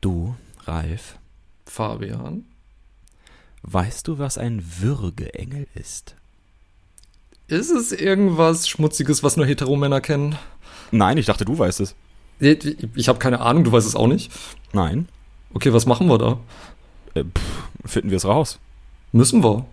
Du, Ralf, Fabian. weißt du, was ein Würgeengel ist? Ist es irgendwas Schmutziges, was nur Heteromänner kennen? Nein, ich dachte, du weißt es. Ich, ich habe keine Ahnung, du weißt es auch nicht. Nein. Okay, was machen wir da? Äh, pff, finden wir es raus. Müssen wir.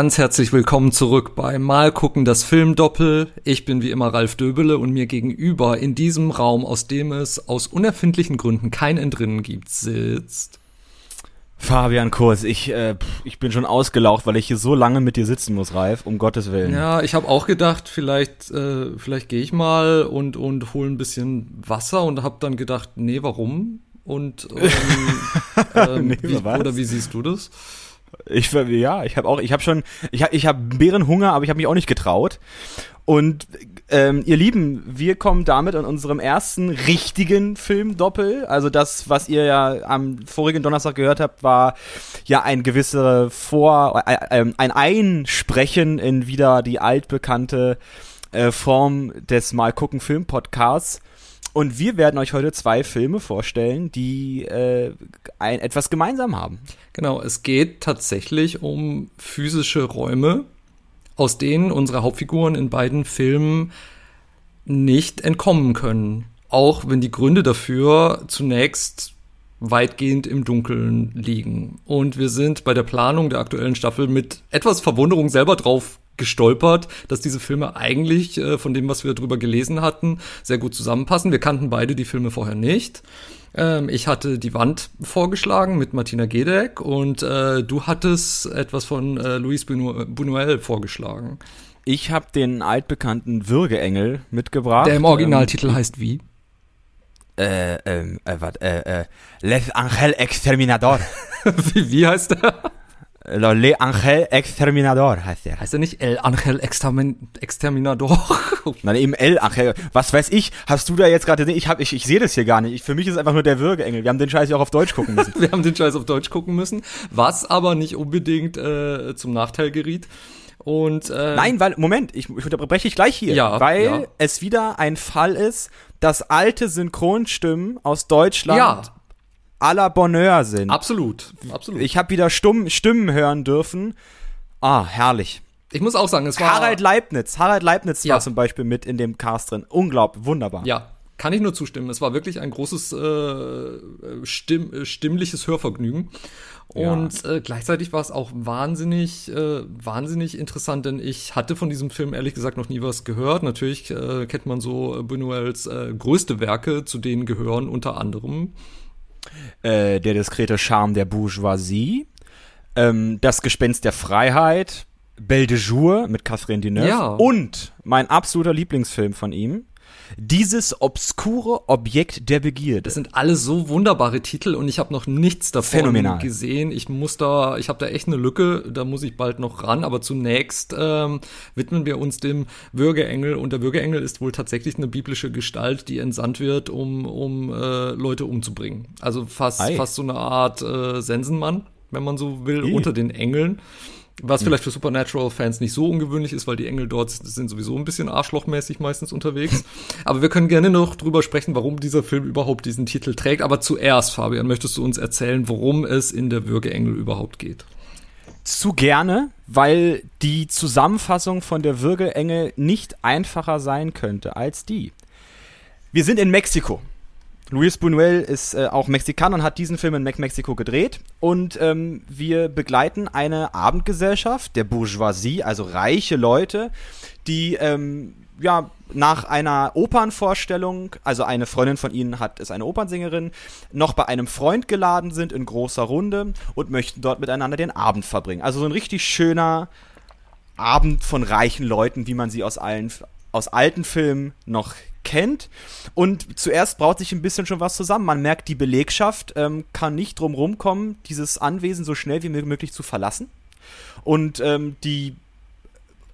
Ganz herzlich willkommen zurück bei Mal gucken das Filmdoppel. Ich bin wie immer Ralf Döbele und mir gegenüber in diesem Raum, aus dem es aus unerfindlichen Gründen kein Entrinnen gibt, sitzt. Fabian Kurs, ich, äh, ich bin schon ausgelaucht, weil ich hier so lange mit dir sitzen muss, Ralf, um Gottes Willen. Ja, ich habe auch gedacht, vielleicht, äh, vielleicht gehe ich mal und und hole ein bisschen Wasser und habe dann gedacht, nee, warum? Und ähm, ähm, Nee, wie, oder wie siehst du das? Ich ja, ich habe auch, ich habe schon, ich habe, ich habe Bärenhunger, aber ich habe mich auch nicht getraut. Und ähm, ihr Lieben, wir kommen damit an unserem ersten richtigen Filmdoppel. Also das, was ihr ja am vorigen Donnerstag gehört habt, war ja ein gewisse Vor, äh, äh, ein Einsprechen in wieder die altbekannte äh, Form des Mal gucken Film Podcasts. Und wir werden euch heute zwei Filme vorstellen, die äh, ein, etwas gemeinsam haben. Genau, es geht tatsächlich um physische Räume, aus denen unsere Hauptfiguren in beiden Filmen nicht entkommen können. Auch wenn die Gründe dafür zunächst weitgehend im Dunkeln liegen. Und wir sind bei der Planung der aktuellen Staffel mit etwas Verwunderung selber drauf gestolpert, dass diese Filme eigentlich äh, von dem, was wir drüber gelesen hatten, sehr gut zusammenpassen. Wir kannten beide die Filme vorher nicht. Ähm, ich hatte die Wand vorgeschlagen mit Martina Gedeck und äh, du hattest etwas von äh, Luis Bunu- Buñuel vorgeschlagen. Ich habe den altbekannten Würgeengel mitgebracht. Der im Originaltitel heißt wie? Ähm, äh, ähm, äh, wat, äh, äh, Les Angel Exterminador. wie? Wie heißt der? Le Angel Exterminador heißt der. Heißt er nicht El Angel Extermin Exterminador? Nein, eben El Angel. Was weiß ich? Hast du da jetzt gerade? Ich hab, ich, ich sehe das hier gar nicht. Ich, für mich ist es einfach nur der Würgeengel. Wir haben den Scheiß ja auch auf Deutsch gucken müssen. Wir haben den Scheiß auf Deutsch gucken müssen, was aber nicht unbedingt äh, zum Nachteil geriet. Und äh, Nein, weil Moment, ich, ich unterbreche dich gleich hier, Ja, weil ja. es wieder ein Fall ist, dass alte Synchronstimmen aus Deutschland Ja. À la Bonheur sind. absolut, absolut. Ich, habe wieder Stumm, Stimmen hören dürfen. Ah, herrlich. ich muss auch sagen, es war Harald Leibniz. Harald Leibniz Ja. war zum Beispiel mit in dem Cast drin. Unglaublich, wunderbar. Ja, kann ich nur zustimmen. Es war wirklich ein großes äh, stimm, äh, stimmliches Hörvergnügen. Und äh, gleichzeitig war es auch wahnsinnig, äh, wahnsinnig interessant, denn ich hatte von diesem Film ehrlich gesagt noch nie was gehört. Natürlich äh, kennt man so Buñuels äh, größte Werke, zu denen gehören unter anderem Äh, der diskrete Charme der Bourgeoisie. Ähm, das Gespenst der Freiheit. Belle de Jour mit Catherine Deneuve. Ja. Und mein absoluter Lieblingsfilm von ihm. Dieses obskure Objekt der Begierde. Das sind alles so wunderbare Titel und ich habe noch nichts davon Phänomenal. gesehen. Ich muss da, ich habe da echt eine Lücke, da muss ich bald noch ran. Aber zunächst ähm, widmen wir uns dem Würgeengel und der Würgeengel ist wohl tatsächlich eine biblische Gestalt, die entsandt wird, um um äh, Leute umzubringen. Also fast Ei. fast so eine Art äh, Sensenmann, wenn man so will, I. unter den Engeln. Was vielleicht für Supernatural-Fans nicht so ungewöhnlich ist, weil die Engel dort sind sowieso ein bisschen arschlochmäßig meistens unterwegs. Aber wir können gerne noch drüber sprechen, warum dieser Film überhaupt diesen Titel trägt. Aber zuerst, Fabian, möchtest du uns erzählen, worum es in der Würgeengel überhaupt geht? zu gerne, weil die Zusammenfassung von der Würgeengel nicht einfacher sein könnte als die. Wir sind in Mexiko. Luis Buñuel ist äh, auch Mexikaner und hat diesen Film in Mex- Mexiko gedreht. Und ähm, wir begleiten eine Abendgesellschaft der Bourgeoisie, also reiche Leute, die ähm, ja nach einer Opernvorstellung, also eine Freundin von ihnen hat ist eine Opernsängerin, noch bei einem Freund geladen sind in großer Runde und möchten dort miteinander den Abend verbringen. Also so ein richtig schöner Abend von reichen Leuten, wie man sie aus allen aus alten Filmen noch kennt. Und zuerst braut sich ein bisschen schon was zusammen. Man merkt, die Belegschaft ähm, kann nicht drum rumkommen, dieses Anwesen so schnell wie möglich zu verlassen. Und ähm, die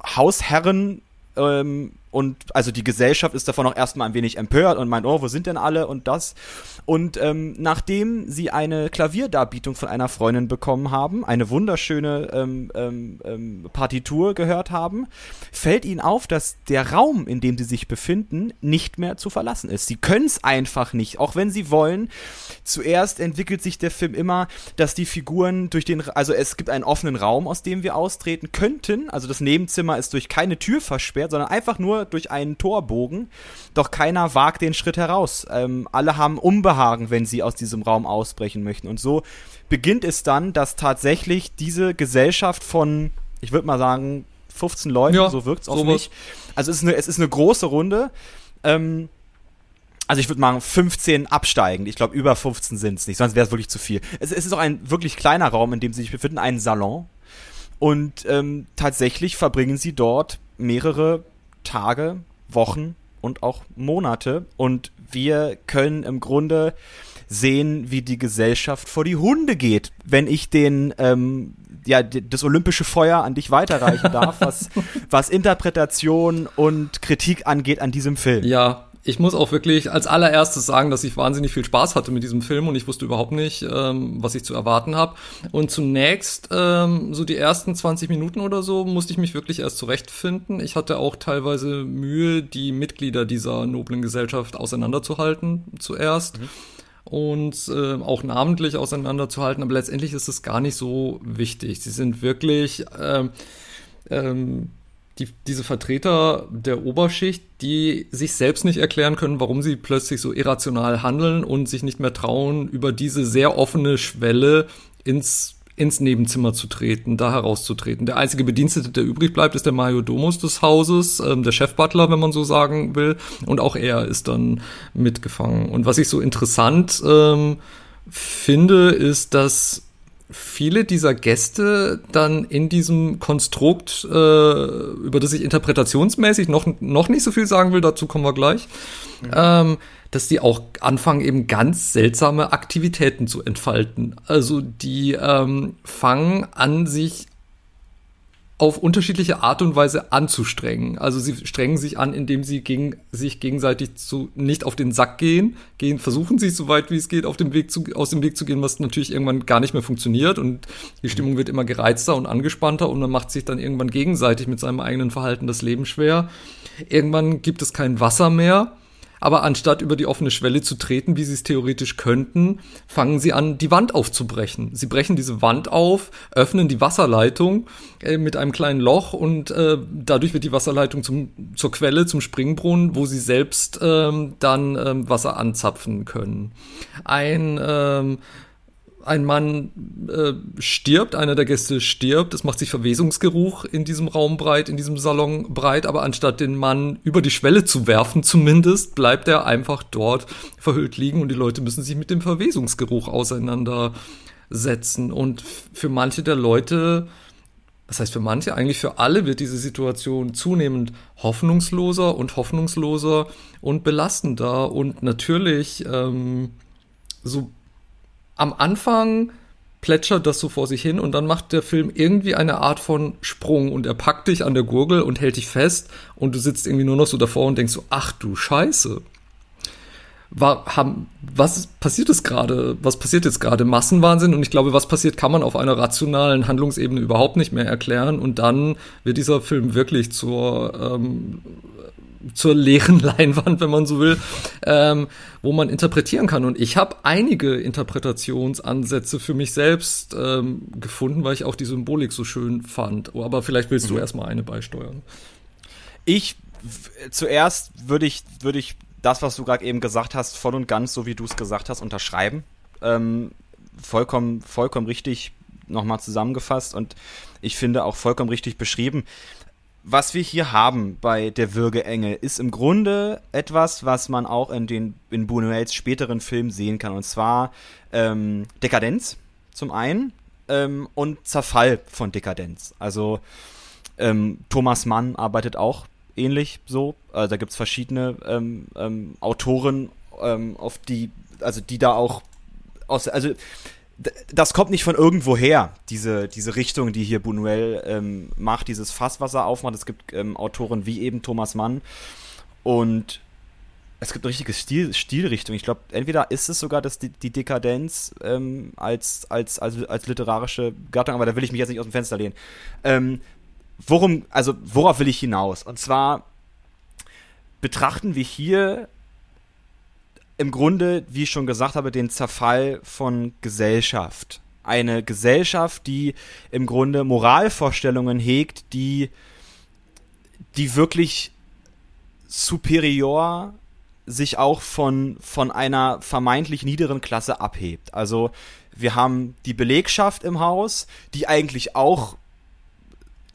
Hausherren ähm, und also die Gesellschaft ist davon auch erstmal ein wenig empört und meint, oh, wo sind denn alle und das. Und ähm, nachdem sie eine Klavierdarbietung von einer Freundin bekommen haben, eine wunderschöne ähm, ähm, ähm, Partitur gehört haben, fällt ihnen auf, dass der Raum, in dem sie sich befinden, nicht mehr zu verlassen ist. Sie können es einfach nicht, auch wenn sie wollen. Zuerst entwickelt sich der Film immer, dass die Figuren durch den, also es gibt einen offenen Raum, aus dem wir austreten könnten. Also das Nebenzimmer ist durch keine Tür versperrt, sondern einfach nur durch einen Torbogen, doch keiner wagt den Schritt heraus. Ähm, alle haben Unbehagen, wenn sie aus diesem Raum ausbrechen möchten. Und so beginnt es dann, dass tatsächlich diese Gesellschaft von, ich würde mal sagen, 15 Leuten, ja, so wirkt es auf mich. Also es ist eine, es ist eine große Runde. Ähm, also ich würde mal 15 absteigen. Ich glaube, über 15 sind es nicht, sonst wäre es wirklich zu viel. Es, es, ist auch ein wirklich kleiner Raum, in dem sie sich befinden, ein Salon. Und ähm, tatsächlich verbringen sie dort mehrere Tage, Wochen und auch Monate. Und wir können im Grunde sehen, wie die Gesellschaft vor die Hunde geht, wenn ich den ähm, ja das olympische Feuer an dich weiterreichen darf, was was Interpretation und Kritik angeht an diesem Film. Ja, ich muss auch wirklich als allererstes sagen, dass ich wahnsinnig viel Spaß hatte mit diesem Film und ich wusste überhaupt nicht, ähm, was ich zu erwarten habe. Und zunächst, ähm, so die ersten 20 Minuten oder so, musste ich mich wirklich erst zurechtfinden. Ich hatte auch teilweise Mühe, die Mitglieder dieser noblen Gesellschaft auseinanderzuhalten zuerst. Mhm und äh, auch namentlich auseinanderzuhalten, aber letztendlich ist es gar nicht so wichtig. Sie sind wirklich ähm, ähm, die, diese Vertreter der Oberschicht, die sich selbst nicht erklären können, warum sie plötzlich so irrational handeln und sich nicht mehr trauen, über diese sehr offene Schwelle ins ins Nebenzimmer zu treten, da herauszutreten. Der einzige Bedienstete, der übrig bleibt, ist der Majordomus des Hauses, ähm, der Chefbutler, wenn man so sagen will. Und auch er ist dann mitgefangen. Und was ich so interessant ähm, finde, ist, dass viele dieser Gäste dann in diesem Konstrukt, äh, über das ich interpretationsmäßig noch, noch nicht so viel sagen will, dazu kommen wir gleich, mhm. ähm, dass die auch anfangen, eben ganz seltsame Aktivitäten zu entfalten. Also die ähm, fangen an, sich auf unterschiedliche Art und Weise anzustrengen. Also sie strengen sich an, indem sie gegen, sich gegenseitig zu, nicht auf den Sack gehen, gehen, versuchen sie so weit wie es geht auf dem Weg zu, aus dem Weg zu gehen, was natürlich irgendwann gar nicht mehr funktioniert und die Stimmung wird immer gereizter und angespannter und man macht sich dann irgendwann gegenseitig mit seinem eigenen Verhalten das Leben schwer. Irgendwann gibt es kein Wasser mehr aber anstatt über die offene Schwelle zu treten, wie sie es theoretisch könnten, fangen sie an, die Wand aufzubrechen. Sie brechen diese Wand auf, öffnen die Wasserleitung äh, mit einem kleinen Loch und äh, dadurch wird die Wasserleitung zum, zur Quelle, zum Springbrunnen, wo sie selbst ähm, dann ähm, Wasser anzapfen können. Ein ähm, ein Mann äh, stirbt, einer der Gäste stirbt, es macht sich Verwesungsgeruch in diesem Raum breit, in diesem Salon breit, aber anstatt den Mann über die Schwelle zu werfen zumindest, bleibt er einfach dort verhüllt liegen. Und die Leute müssen sich mit dem Verwesungsgeruch auseinandersetzen. Und für manche der Leute, das heißt für manche, eigentlich für alle wird diese Situation zunehmend hoffnungsloser und hoffnungsloser und belastender. Und natürlich ähm, so am Anfang plätschert das so vor sich hin und dann macht der Film irgendwie eine Art von Sprung und er packt dich an der Gurgel und hält dich fest und du sitzt irgendwie nur noch so davor und denkst so, ach du Scheiße. War, haben, was passiert es gerade? Was passiert jetzt gerade? Massenwahnsinn und ich glaube, was passiert, kann man auf einer rationalen Handlungsebene überhaupt nicht mehr erklären und dann wird dieser Film wirklich zur ähm, zur leeren Leinwand, wenn man so will, ähm, wo man interpretieren kann. Und ich habe einige Interpretationsansätze für mich selbst ähm, gefunden, weil ich auch die Symbolik so schön fand. Oh, aber vielleicht willst mhm. du erstmal eine beisteuern. Ich zuerst würde ich, würde ich das, was du gerade eben gesagt hast, voll und ganz, so wie du es gesagt hast, unterschreiben. Ähm, vollkommen, vollkommen richtig nochmal zusammengefasst und ich finde auch vollkommen richtig beschrieben was wir hier haben bei der Würgeenge ist im Grunde etwas, was man auch in den in Buñuels späteren Filmen sehen kann. Und zwar ähm, Dekadenz zum einen ähm, und Zerfall von Dekadenz. Also ähm, Thomas Mann arbeitet auch ähnlich so. Also da gibt es verschiedene ähm, ähm, Autoren, ähm, auf die, also die da auch aus, also das kommt nicht von irgendwo her, diese, diese Richtung, die hier Buñuel ähm, macht, dieses Fass, was er aufmacht. Es gibt ähm, Autoren wie eben Thomas Mann und es gibt eine richtige Stil, Stilrichtung. Ich glaube, entweder ist es sogar das, die, die Dekadenz ähm, als, als, als, als literarische Gattung, aber da will ich mich jetzt nicht aus dem Fenster lehnen. Ähm, worum, also worauf will ich hinaus? Und zwar betrachten wir hier im Grunde, wie ich schon gesagt habe, den Zerfall von Gesellschaft. Eine Gesellschaft, die im Grunde Moralvorstellungen hegt, die, die wirklich superior sich auch von, von einer vermeintlich niederen Klasse abhebt. Also wir haben die Belegschaft im Haus, die eigentlich auch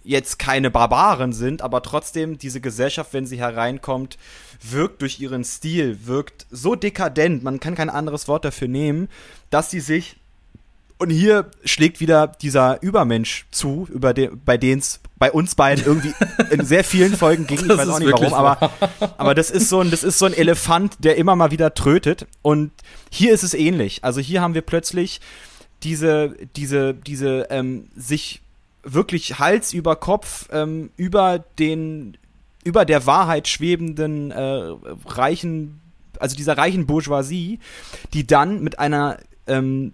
jetzt keine Barbaren sind, aber trotzdem diese Gesellschaft, wenn sie hereinkommt, wirkt durch ihren Stil, wirkt so dekadent, man kann kein anderes Wort dafür nehmen, dass sie sich und hier schlägt wieder dieser Übermensch zu, über den, bei denen es bei uns beiden irgendwie in sehr vielen Folgen ging. Ich weiß auch nicht warum, aber, aber das ist so ein, das ist so ein Elefant, der immer mal wieder trötet. Und hier ist es ähnlich. Also hier haben wir plötzlich diese, diese, diese ähm, sich wirklich Hals über Kopf ähm, über den, über der Wahrheit schwebenden äh, reichen, also dieser reichen Bourgeoisie, die dann mit einer ähm,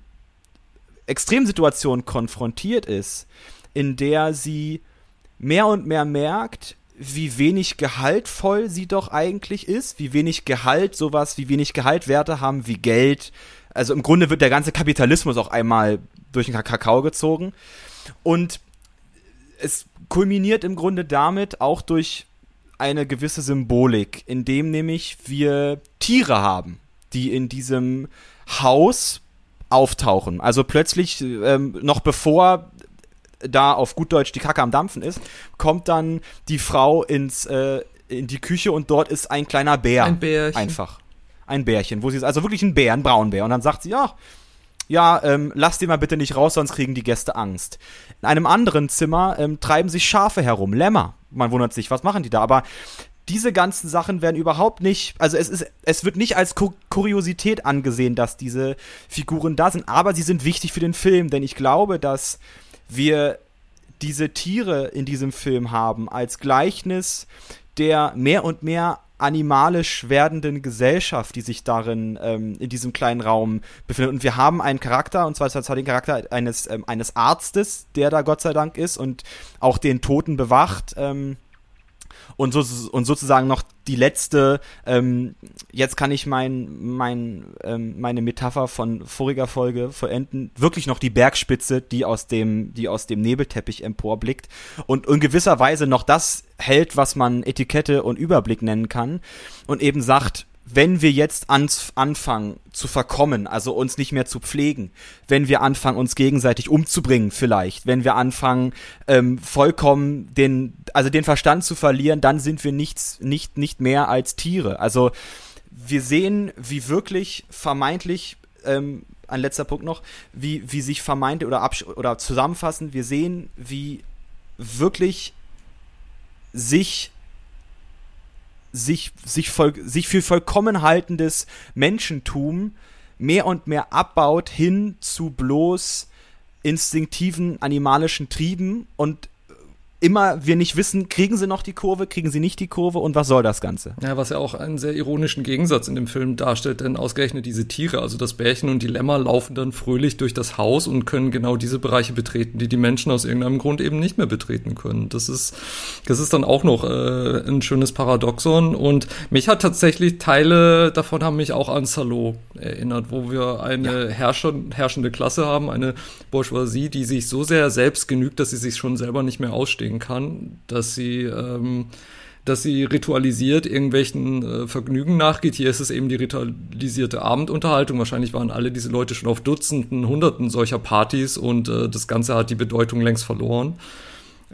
Extremsituation konfrontiert ist, in der sie mehr und mehr merkt, wie wenig gehaltvoll sie doch eigentlich ist, wie wenig Gehalt sowas, wie wenig Gehaltwerte haben wie Geld. Also im Grunde wird der ganze Kapitalismus auch einmal durch den Kakao gezogen. Und es kulminiert im Grunde damit auch durch eine gewisse Symbolik, indem nämlich wir Tiere haben, die in diesem Haus auftauchen. Also plötzlich, ähm, noch bevor da auf gut Deutsch die Kacke am Dampfen ist, kommt dann die Frau ins, äh, in die Küche und dort ist ein kleiner Bär. Ein Bärchen. Einfach. Ein Bärchen, wo sie ist, also wirklich ein Bär, ein Braunbär. Und dann sagt sie, ja, ja, ähm, lass den mal bitte nicht raus, sonst kriegen die Gäste Angst. In einem anderen Zimmer ähm, treiben sich Schafe herum, Lämmer. Man wundert sich, was machen die da? Aber diese ganzen Sachen werden überhaupt nicht, also es ist, es wird nicht als Kur Kuriosität angesehen, dass diese Figuren da sind, aber sie sind wichtig für den Film, denn ich glaube, dass wir diese Tiere in diesem Film haben als Gleichnis der mehr und mehr animalisch werdenden Gesellschaft, die sich darin ähm, in diesem kleinen Raum befindet. Und wir haben einen Charakter, und zwar, den Charakter eines, ähm, eines Arztes, der da Gott sei Dank ist und auch den Toten bewacht. Ähm, und, so, und sozusagen noch die letzte, ähm, jetzt kann ich mein, mein, ähm, meine Metapher von voriger Folge vollenden, wirklich noch die Bergspitze, die aus dem, die aus dem Nebelteppich emporblickt und in gewisser Weise noch das hält, was man Etikette und Überblick nennen kann und eben sagt, wenn wir jetzt ans, anfangen zu verkommen, also uns nicht mehr zu pflegen, wenn wir anfangen, uns gegenseitig umzubringen vielleicht, wenn wir anfangen, ähm, vollkommen den, also den Verstand zu verlieren, dann sind wir nichts, nicht, nicht mehr als Tiere. Also wir sehen, wie wirklich vermeintlich, ähm, ein letzter Punkt noch, wie, wie sich vermeintlich oder, oder zusammenfassen, wir sehen, wie wirklich sich sich, sich, voll, sich für vollkommen haltendes Menschentum mehr und mehr abbaut hin zu bloß instinktiven animalischen Trieben und immer wir nicht wissen, kriegen sie noch die Kurve, kriegen sie nicht die Kurve und was soll das Ganze? Ja, was ja auch einen sehr ironischen Gegensatz in dem Film darstellt, denn ausgerechnet diese Tiere, also das Bärchen und die Lämmer, laufen dann fröhlich durch das Haus und können genau diese Bereiche betreten, die die Menschen aus irgendeinem Grund eben nicht mehr betreten können. Das ist, das ist dann auch noch äh, ein schönes Paradoxon und mich hat tatsächlich Teile davon haben mich auch an Salo erinnert, wo wir eine ja. herrscher, herrschende Klasse haben, eine Bourgeoisie, die sich so sehr selbst genügt, dass sie sich schon selber nicht mehr ausstehen ausstehen kann, dass sie, ähm, dass sie ritualisiert irgendwelchen äh, Vergnügen nachgeht. Hier ist es eben die ritualisierte Abendunterhaltung. Wahrscheinlich waren alle diese Leute schon auf Dutzenden, Hunderten solcher Partys und äh, das Ganze hat die Bedeutung längst verloren.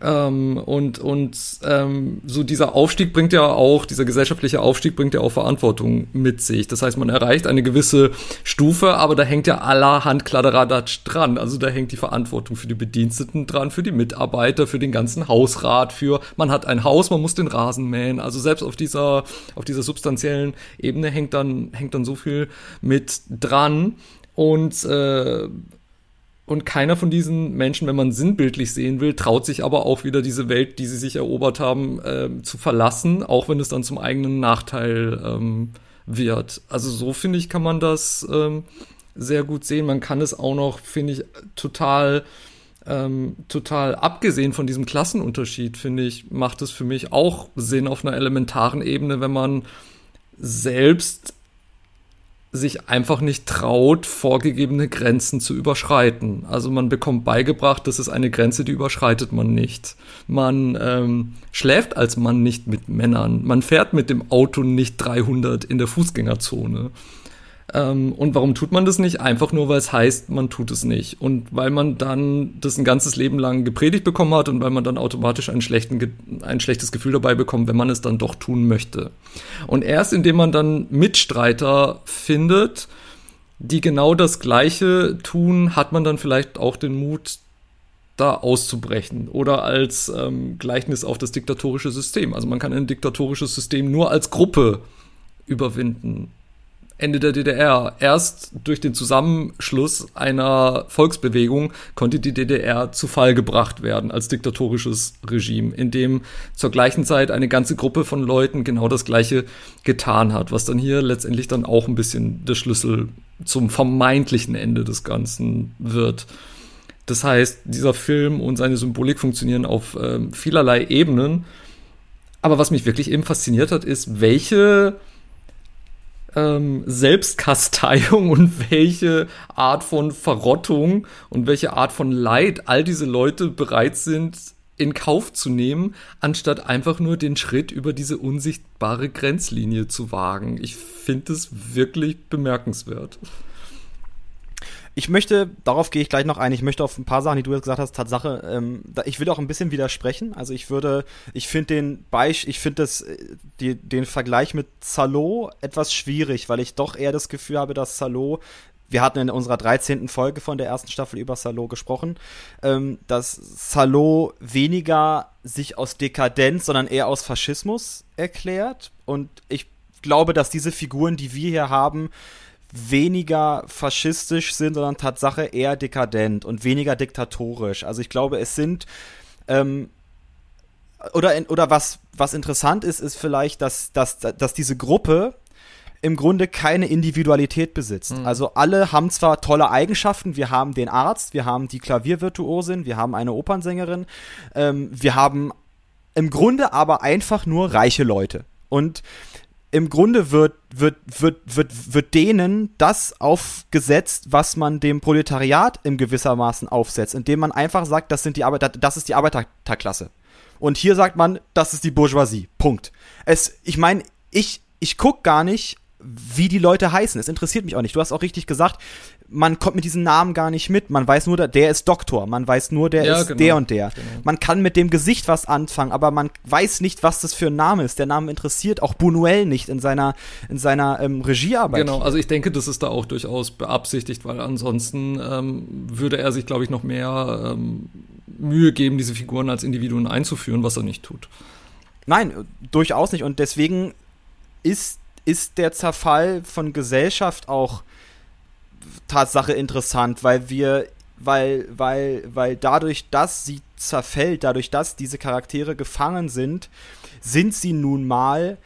Ähm, und und ähm, so dieser Aufstieg bringt ja auch, dieser gesellschaftliche Aufstieg bringt ja auch Verantwortung mit sich. Das heißt, man erreicht eine gewisse Stufe, aber da hängt ja allerhand Kladderadatsch dran. Also da hängt die Verantwortung für die Bediensteten dran, für die Mitarbeiter, für den ganzen Hausrat, für man hat ein Haus, man muss den Rasen mähen. Also selbst auf dieser, auf dieser substanziellen Ebene hängt dann, hängt dann so viel mit dran. Und äh, und keiner von diesen Menschen, wenn man sinnbildlich sehen will, traut sich aber auch wieder diese Welt, die sie sich erobert haben, äh, zu verlassen, auch wenn es dann zum eigenen Nachteil ähm, wird. Also so finde ich, kann man das ähm, sehr gut sehen. Man kann es auch noch, finde ich, total ähm, total abgesehen von diesem Klassenunterschied, finde ich, macht es für mich auch Sinn auf einer elementaren Ebene, wenn man selbst sich einfach nicht traut, vorgegebene Grenzen zu überschreiten. Also man bekommt beigebracht, das ist eine Grenze, die überschreitet man nicht. Man ähm, schläft als Mann nicht mit Männern. Man fährt mit dem Auto nicht 300 in der Fußgängerzone. Ähm, und warum tut man das nicht? Einfach nur, weil es heißt, man tut es nicht. Und weil man dann das ein ganzes Leben lang gepredigt bekommen hat und weil man dann automatisch schlechten, ein schlechtes Gefühl dabei bekommt, wenn man es dann doch tun möchte. Und erst indem man dann Mitstreiter findet, die genau das Gleiche tun, hat man dann vielleicht auch den Mut, da auszubrechen oder als ähm, Gleichnis auf das diktatorische System. Also man kann ein diktatorisches System nur als Gruppe überwinden. Ende der DDR. Erst durch den Zusammenschluss einer Volksbewegung konnte die DDR zu Fall gebracht werden als diktatorisches Regime, in dem zur gleichen Zeit eine ganze Gruppe von Leuten genau das Gleiche getan hat, was dann hier letztendlich dann auch ein bisschen der Schlüssel zum vermeintlichen Ende des Ganzen wird. Das heißt, dieser Film und seine Symbolik funktionieren auf äh, vielerlei Ebenen. Aber was mich wirklich eben fasziniert hat, ist, welche ähm, Selbstkasteiung und welche Art von Verrottung und welche Art von Leid all diese Leute bereit sind in Kauf zu nehmen, anstatt einfach nur den Schritt über diese unsichtbare Grenzlinie zu wagen. Ich finde es wirklich bemerkenswert. Ich möchte, darauf gehe ich gleich noch ein, ich möchte auf ein paar Sachen, die du jetzt gesagt hast, Tatsache, ähm, da, ich will auch ein bisschen widersprechen. Also ich würde, ich finde den Beisch, ich finde das, äh, die, den Vergleich mit Salo etwas schwierig, weil ich doch eher das Gefühl habe, dass Salo wir hatten in unserer 13. Folge von der ersten Staffel über Salo gesprochen, ähm, dass Salo weniger sich aus Dekadenz, sondern eher aus Faschismus erklärt. Und ich glaube, dass diese Figuren, die wir hier haben, weniger faschistisch sind, sondern Tatsache eher dekadent und weniger diktatorisch. Also ich glaube, es sind ähm, oder, oder was, was interessant ist, ist vielleicht, dass, dass, dass diese Gruppe im Grunde keine Individualität besitzt. Mhm. Also alle haben zwar tolle Eigenschaften, wir haben den Arzt, wir haben die Klaviervirtuosin, wir haben eine Opernsängerin, ähm, wir haben im Grunde aber einfach nur reiche Leute. Und im Grunde wird, wird, wird, wird, wird denen das aufgesetzt, was man dem Proletariat im gewissermaßen aufsetzt, indem man einfach sagt, das sind die Arbeiter, das ist die Arbeiterklasse. Und hier sagt man, das ist die Bourgeoisie. Punkt. Es, ich meine, ich, ich guck gar nicht, wie die Leute heißen. Es interessiert mich auch nicht. Du hast auch richtig gesagt, man kommt mit diesen Namen gar nicht mit. Man weiß nur, der ist Doktor. Man weiß nur, der ja, ist genau. der und der. Genau. Man kann mit dem Gesicht was anfangen, aber man weiß nicht, was das für ein Name ist. Der Name interessiert auch Bunuel nicht in seiner, in seiner ähm, Regiearbeit. Genau, also ich denke, das ist da auch durchaus beabsichtigt, weil ansonsten ähm, würde er sich, glaube ich, noch mehr ähm, Mühe geben, diese Figuren als Individuen einzuführen, was er nicht tut. Nein, durchaus nicht. Und deswegen ist ist der Zerfall von Gesellschaft auch Tatsache interessant, weil wir, weil, weil, weil dadurch, dass sie zerfällt, dadurch, dass diese Charaktere gefangen sind, sind sie nun mal,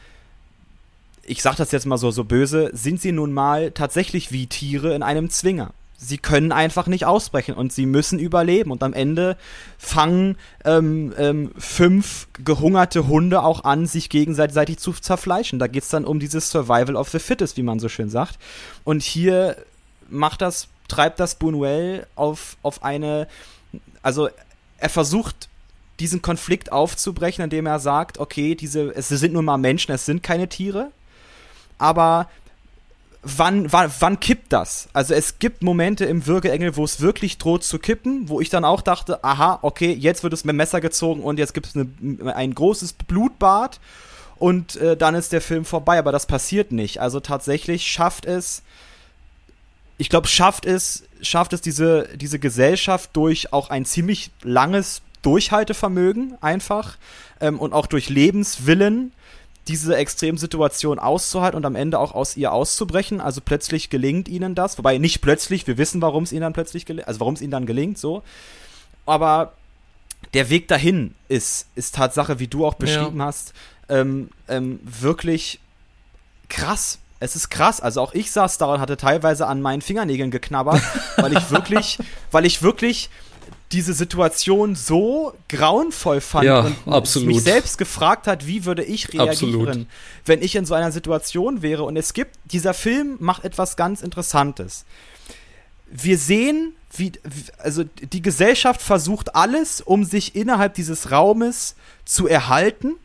ich sag das jetzt mal so, so böse, sind sie nun mal tatsächlich wie Tiere in einem Zwinger sie können einfach nicht ausbrechen und sie müssen überleben. Und am Ende fangen ähm, ähm, fünf gehungerte Hunde auch an, sich gegenseitig zu zerfleischen. Da geht es dann um dieses Survival of the Fittest, wie man so schön sagt. Und hier macht das, treibt das Bunuel auf, auf eine, also er versucht diesen Konflikt aufzubrechen, indem er sagt, okay, diese, es sind nun mal Menschen, es sind keine Tiere, aber wann, wann, wann kippt das? Also es gibt Momente im Würgeengel, wo es wirklich droht zu kippen, wo ich dann auch dachte, aha, okay, jetzt wird es mit dem Messer gezogen und jetzt gibt es ein großes Blutbad und äh, dann ist der Film vorbei, aber das passiert nicht. Also tatsächlich schafft es, ich glaube, schafft es, schafft es diese, diese Gesellschaft durch auch ein ziemlich langes Durchhaltevermögen einfach ähm, und auch durch Lebenswillen diese Extremsituation auszuhalten und am Ende auch aus ihr auszubrechen. Also plötzlich gelingt ihnen das, wobei nicht plötzlich, wir wissen, warum es ihnen dann plötzlich gelingt, also warum es ihnen dann gelingt, so. Aber der Weg dahin ist, ist Tatsache, wie du auch beschrieben ja. hast, ähm, ähm, wirklich krass. Es ist krass. Also auch ich saß da und hatte teilweise an meinen Fingernägeln geknabbert, weil ich wirklich, weil ich wirklich diese Situation so grauenvoll fand ja, und absolut. mich selbst gefragt hat, wie würde ich reagieren, absolut. wenn ich in so einer Situation wäre. Und es gibt, dieser Film macht etwas ganz Interessantes. Wir sehen, wie, also die Gesellschaft versucht alles, um sich innerhalb dieses Raumes zu erhalten.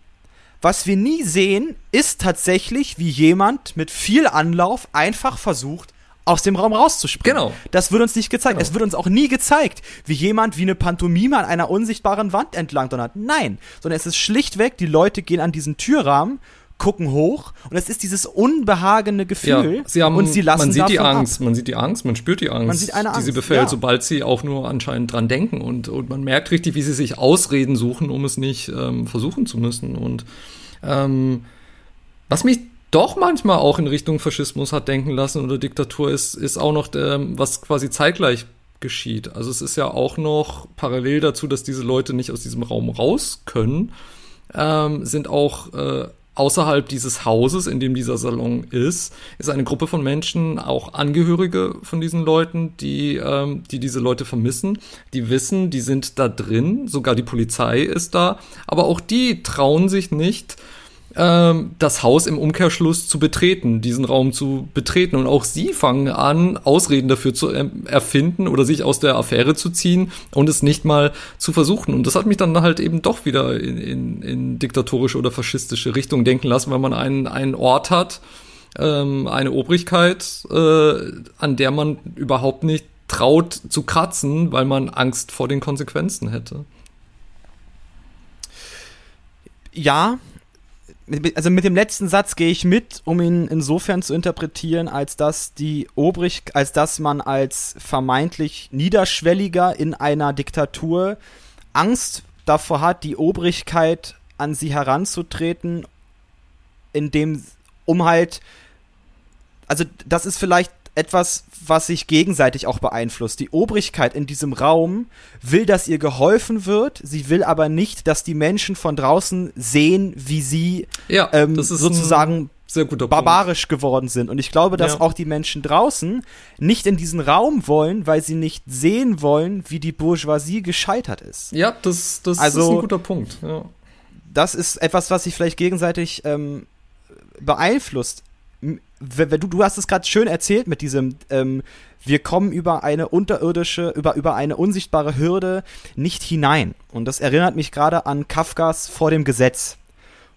Was wir nie sehen, ist tatsächlich, wie jemand mit viel Anlauf einfach versucht, aus dem Raum rauszuspringen. Genau. Das wird uns nicht gezeigt. Genau. Es wird uns auch nie gezeigt, wie jemand wie eine Pantomime an einer unsichtbaren Wand entlang donnert. Nein, sondern es ist schlichtweg, die Leute gehen an diesen Türrahmen gucken hoch und es ist dieses unbehagene Gefühl ja, sie haben, und sie lassen man sieht die Angst, ab. man sieht die Angst, man spürt die Angst, man sieht eine Angst, die sie befällt, ja. sobald sie auch nur anscheinend dran denken und, und man merkt richtig, wie sie sich Ausreden suchen, um es nicht ähm, versuchen zu müssen und ähm, was mich doch manchmal auch in Richtung Faschismus hat denken lassen oder Diktatur ist, ist auch noch, der, was quasi zeitgleich geschieht. Also es ist ja auch noch parallel dazu, dass diese Leute nicht aus diesem Raum raus können, ähm, sind auch äh, außerhalb dieses Hauses, in dem dieser Salon ist, ist eine Gruppe von Menschen, auch Angehörige von diesen Leuten, die, ähm, die diese Leute vermissen, die wissen, die sind da drin, sogar die Polizei ist da, aber auch die trauen sich nicht, ähm, das Haus im Umkehrschluss zu betreten, diesen Raum zu betreten. Und auch sie fangen an, Ausreden dafür zu erfinden oder sich aus der Affäre zu ziehen und es nicht mal zu versuchen. Und das hat mich dann halt eben doch wieder in, in, in diktatorische oder faschistische Richtung denken lassen, weil man einen, einen Ort hat, ähm, eine Obrigkeit, äh, an der man überhaupt nicht traut zu kratzen, weil man Angst vor den Konsequenzen hätte. Ja, also mit dem letzten Satz gehe ich mit, um ihn insofern zu interpretieren, als dass die Obrig, als dass man als vermeintlich niederschwelliger in einer Diktatur Angst davor hat, die Obrigkeit an sie heranzutreten, indem, um halt, also das ist vielleicht etwas, was sich gegenseitig auch beeinflusst. Die Obrigkeit in diesem Raum will, dass ihr geholfen wird, sie will aber nicht, dass die Menschen von draußen sehen, wie sie ja, ähm, sozusagen barbarisch geworden sind. Und ich glaube, dass ja. auch die Menschen draußen nicht in diesen Raum wollen, weil sie nicht sehen wollen, wie die Bourgeoisie gescheitert ist. Ja, das, das also, ist ein guter Punkt. Ja. Das ist etwas, was sich vielleicht gegenseitig ähm, beeinflusst wenn du, du hast es gerade schön erzählt mit diesem, ähm, wir kommen über eine unterirdische, über, über eine unsichtbare Hürde nicht hinein. Und das erinnert mich gerade an Kafkas vor dem Gesetz,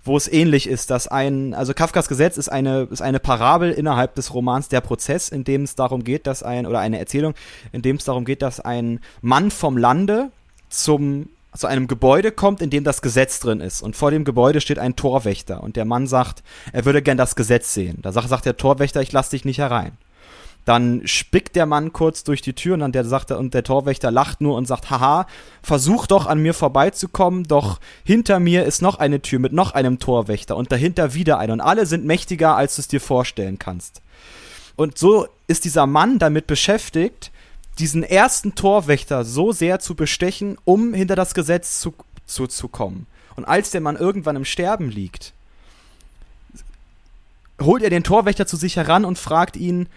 wo es ähnlich ist, dass ein, also Kafkas Gesetz ist eine, ist eine Parabel innerhalb des Romans Der Prozess, in dem es darum geht, dass ein, oder eine Erzählung, in dem es darum geht, dass ein Mann vom Lande zum zu einem Gebäude kommt, in dem das Gesetz drin ist. Und vor dem Gebäude steht ein Torwächter. Und der Mann sagt, er würde gern das Gesetz sehen. Da sagt, sagt der Torwächter, ich lass dich nicht herein. Dann spickt der Mann kurz durch die Tür und dann der sagt und der Torwächter lacht nur und sagt, haha, versuch doch an mir vorbeizukommen, doch hinter mir ist noch eine Tür mit noch einem Torwächter und dahinter wieder eine und alle sind mächtiger, als du es dir vorstellen kannst. Und so ist dieser Mann damit beschäftigt, diesen ersten Torwächter so sehr zu bestechen, um hinter das Gesetz zu, zu, zu kommen. Und als der Mann irgendwann im Sterben liegt, holt er den Torwächter zu sich heran und fragt ihn,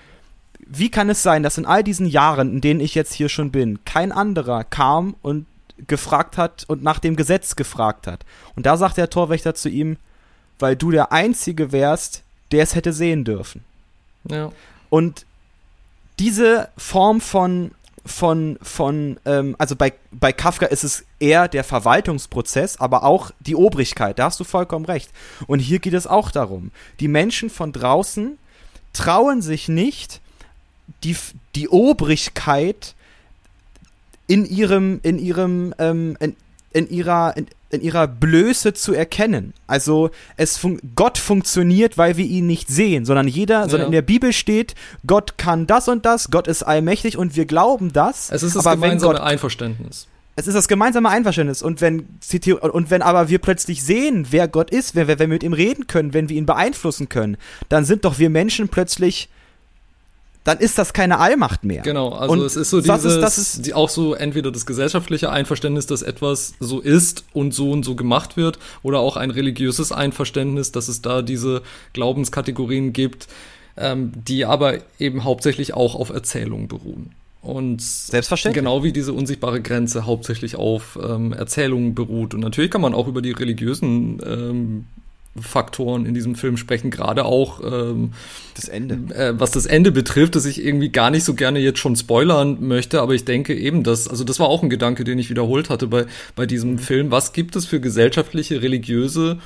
wie kann es sein, dass in all diesen Jahren, in denen ich jetzt hier schon bin, kein anderer kam und gefragt hat und nach dem Gesetz gefragt hat. Und da sagt der Torwächter zu ihm, weil du der Einzige wärst, der es hätte sehen dürfen. Ja. Und diese Form von von, von ähm, also bei, bei Kafka ist es eher der Verwaltungsprozess, aber auch die Obrigkeit, da hast du vollkommen recht. Und hier geht es auch darum, die Menschen von draußen, trauen sich nicht, die, die Obrigkeit in ihrem, in ihrem, ähm, in, in ihrer, in, in ihrer Blöße zu erkennen. Also es fun Gott funktioniert, weil wir ihn nicht sehen, sondern jeder, ja. sondern in der Bibel steht, Gott kann das und das, Gott ist allmächtig und wir glauben das. Es ist das gemeinsame Gott, Einverständnis. Es ist das gemeinsame Einverständnis. Und wenn, und wenn aber wir plötzlich sehen, wer Gott ist, wenn wir, wenn wir mit ihm reden können, wenn wir ihn beeinflussen können, dann sind doch wir Menschen plötzlich dann ist das keine Allmacht mehr. Genau, also und es ist so dieses, ist, das ist, die, auch so entweder das gesellschaftliche Einverständnis, dass etwas so ist und so und so gemacht wird, oder auch ein religiöses Einverständnis, dass es da diese Glaubenskategorien gibt, ähm, die aber eben hauptsächlich auch auf Erzählungen beruhen. Und Selbstverständlich. genau wie diese unsichtbare Grenze hauptsächlich auf ähm, Erzählungen beruht. Und natürlich kann man auch über die religiösen ähm, Faktoren in diesem Film sprechen, gerade auch ähm, das Ende. Äh, was das Ende betrifft, dass ich irgendwie gar nicht so gerne jetzt schon spoilern möchte, aber ich denke eben, dass, also das war auch ein Gedanke, den ich wiederholt hatte bei, bei diesem mhm. Film. Was gibt es für gesellschaftliche, religiöse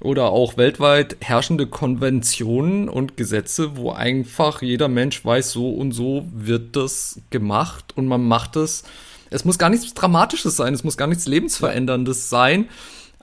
oder auch weltweit herrschende Konventionen und Gesetze, wo einfach jeder Mensch weiß, so und so wird das gemacht und man macht es. Es muss gar nichts Dramatisches sein, es muss gar nichts Lebensveränderndes sein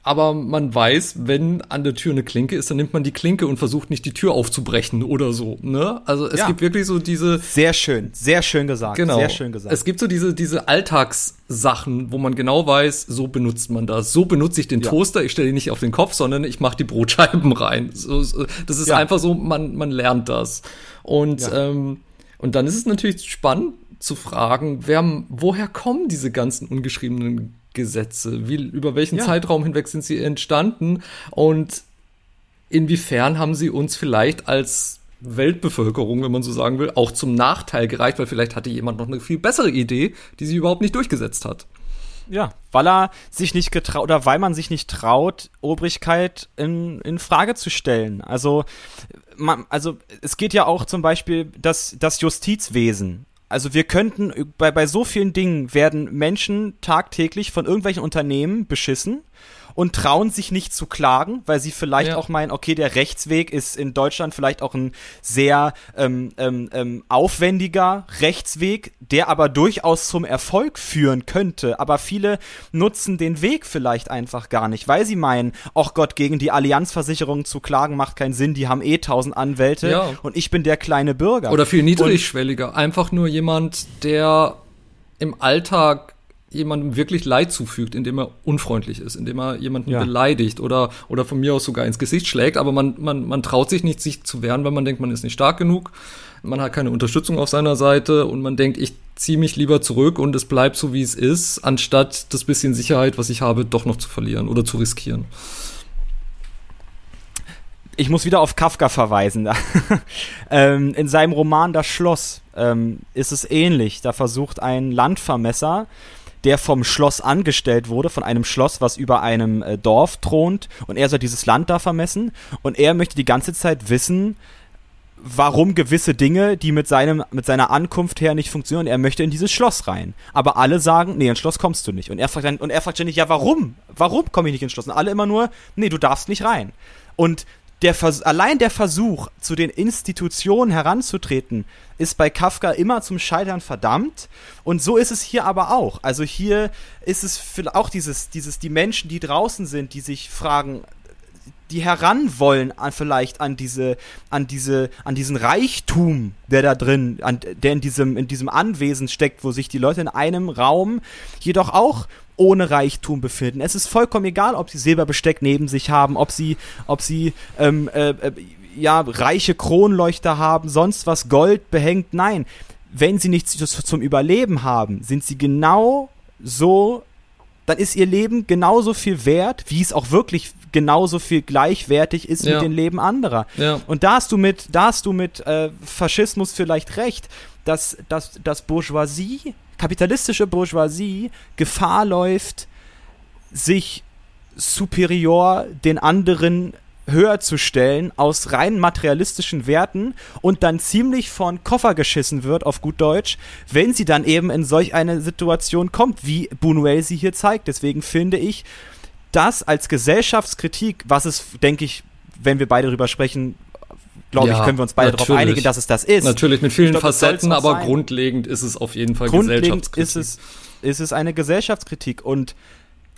aber man weiß, wenn an der Tür eine Klinke ist, dann nimmt man die Klinke und versucht nicht die Tür aufzubrechen oder so. Ne? Also es ja. gibt wirklich so diese sehr schön, sehr schön gesagt, genau. sehr schön gesagt. Es gibt so diese diese Alltagssachen, wo man genau weiß, so benutzt man das. So benutze ich den ja. Toaster. Ich stelle ihn nicht auf den Kopf, sondern ich mache die Brotscheiben rein. So, das ist ja. einfach so, man man lernt das und ähm, und dann ist es natürlich spannend zu fragen, wer, woher kommen diese ganzen ungeschriebenen Gesetze? Wie, über welchen ja. Zeitraum hinweg sind sie entstanden? Und inwiefern haben sie uns vielleicht als Weltbevölkerung, wenn man so sagen will, auch zum Nachteil gereicht, weil vielleicht hatte jemand noch eine viel bessere Idee, die sie überhaupt nicht durchgesetzt hat. Ja, weil er sich nicht getraut oder weil man sich nicht traut, Obrigkeit in, in Frage zu stellen. Also, man, also es geht ja auch zum Beispiel das, das Justizwesen. Also wir könnten, bei, bei so vielen Dingen werden Menschen tagtäglich von irgendwelchen Unternehmen beschissen und trauen sich nicht zu klagen, weil sie vielleicht ja. auch meinen, okay, der Rechtsweg ist in Deutschland vielleicht auch ein sehr ähm, ähm, ähm, aufwendiger Rechtsweg, der aber durchaus zum Erfolg führen könnte. Aber viele nutzen den Weg vielleicht einfach gar nicht, weil sie meinen, ach Gott, gegen die Allianzversicherung zu klagen macht keinen Sinn, die haben eh tausend Anwälte ja. und ich bin der kleine Bürger. Oder viel niedrigschwelliger, und einfach nur jemand, der im Alltag jemandem wirklich Leid zufügt, indem er unfreundlich ist, indem er jemanden ja. beleidigt oder, oder von mir aus sogar ins Gesicht schlägt, aber man, man, man traut sich nicht, sich zu wehren, weil man denkt, man ist nicht stark genug, man hat keine Unterstützung auf seiner Seite und man denkt, ich ziehe mich lieber zurück und es bleibt so, wie es ist, anstatt das bisschen Sicherheit, was ich habe, doch noch zu verlieren oder zu riskieren ich muss wieder auf Kafka verweisen. ähm, in seinem Roman Das Schloss ähm, ist es ähnlich. Da versucht ein Landvermesser der vom Schloss angestellt wurde, von einem Schloss, was über einem äh, Dorf thront. Und er soll dieses Land da vermessen. Und er möchte die ganze Zeit wissen, warum gewisse Dinge, die mit seinem mit seiner Ankunft her nicht funktionieren, er möchte in dieses Schloss rein. Aber alle sagen, nee, ins Schloss kommst du nicht. Und er fragt dann und er fragt ständig, ja, warum? Warum komme ich nicht ins Schloss? Und alle immer nur, nee, du darfst nicht rein. Und der Vers allein der Versuch, zu den Institutionen heranzutreten, ist bei Kafka immer zum Scheitern verdammt. Und so ist es hier aber auch. Also hier ist es auch dieses, dieses, die Menschen, die draußen sind, die sich fragen, die heran wollen an vielleicht an diese, an diese, an diesen Reichtum, der da drin, an, der in diesem, in diesem Anwesen steckt, wo sich die Leute in einem Raum jedoch auch ohne Reichtum befinden. Es ist vollkommen egal, ob sie Silberbesteck neben sich haben, ob sie, ob sie ähm, äh, äh, ja reiche Kronleuchter haben, sonst was Gold behängt. Nein, wenn sie nichts zum Überleben haben, sind sie genau so dann ist ihr Leben genauso viel wert, wie es auch wirklich genauso viel gleichwertig ist ja. mit dem Leben anderer. Ja. Und da hast du mit, da hast du mit äh, Faschismus vielleicht recht, dass, dass, dass Bourgeoisie kapitalistische Bourgeoisie Gefahr läuft, sich superior den anderen höher zu stellen aus rein materialistischen Werten und dann ziemlich von Koffer geschissen wird, auf gut Deutsch, wenn sie dann eben in solch eine Situation kommt, wie Buñuel sie hier zeigt. Deswegen finde ich, das als Gesellschaftskritik, was es, denke ich, wenn wir beide darüber sprechen, glaube Ja, ich, können wir uns beide darauf einigen, dass es das ist. Natürlich mit vielen glaub, Facetten, aber sein. grundlegend ist es auf jeden Fall Grundlegend Gesellschaftskritik. ist es, ist es eine Gesellschaftskritik. Und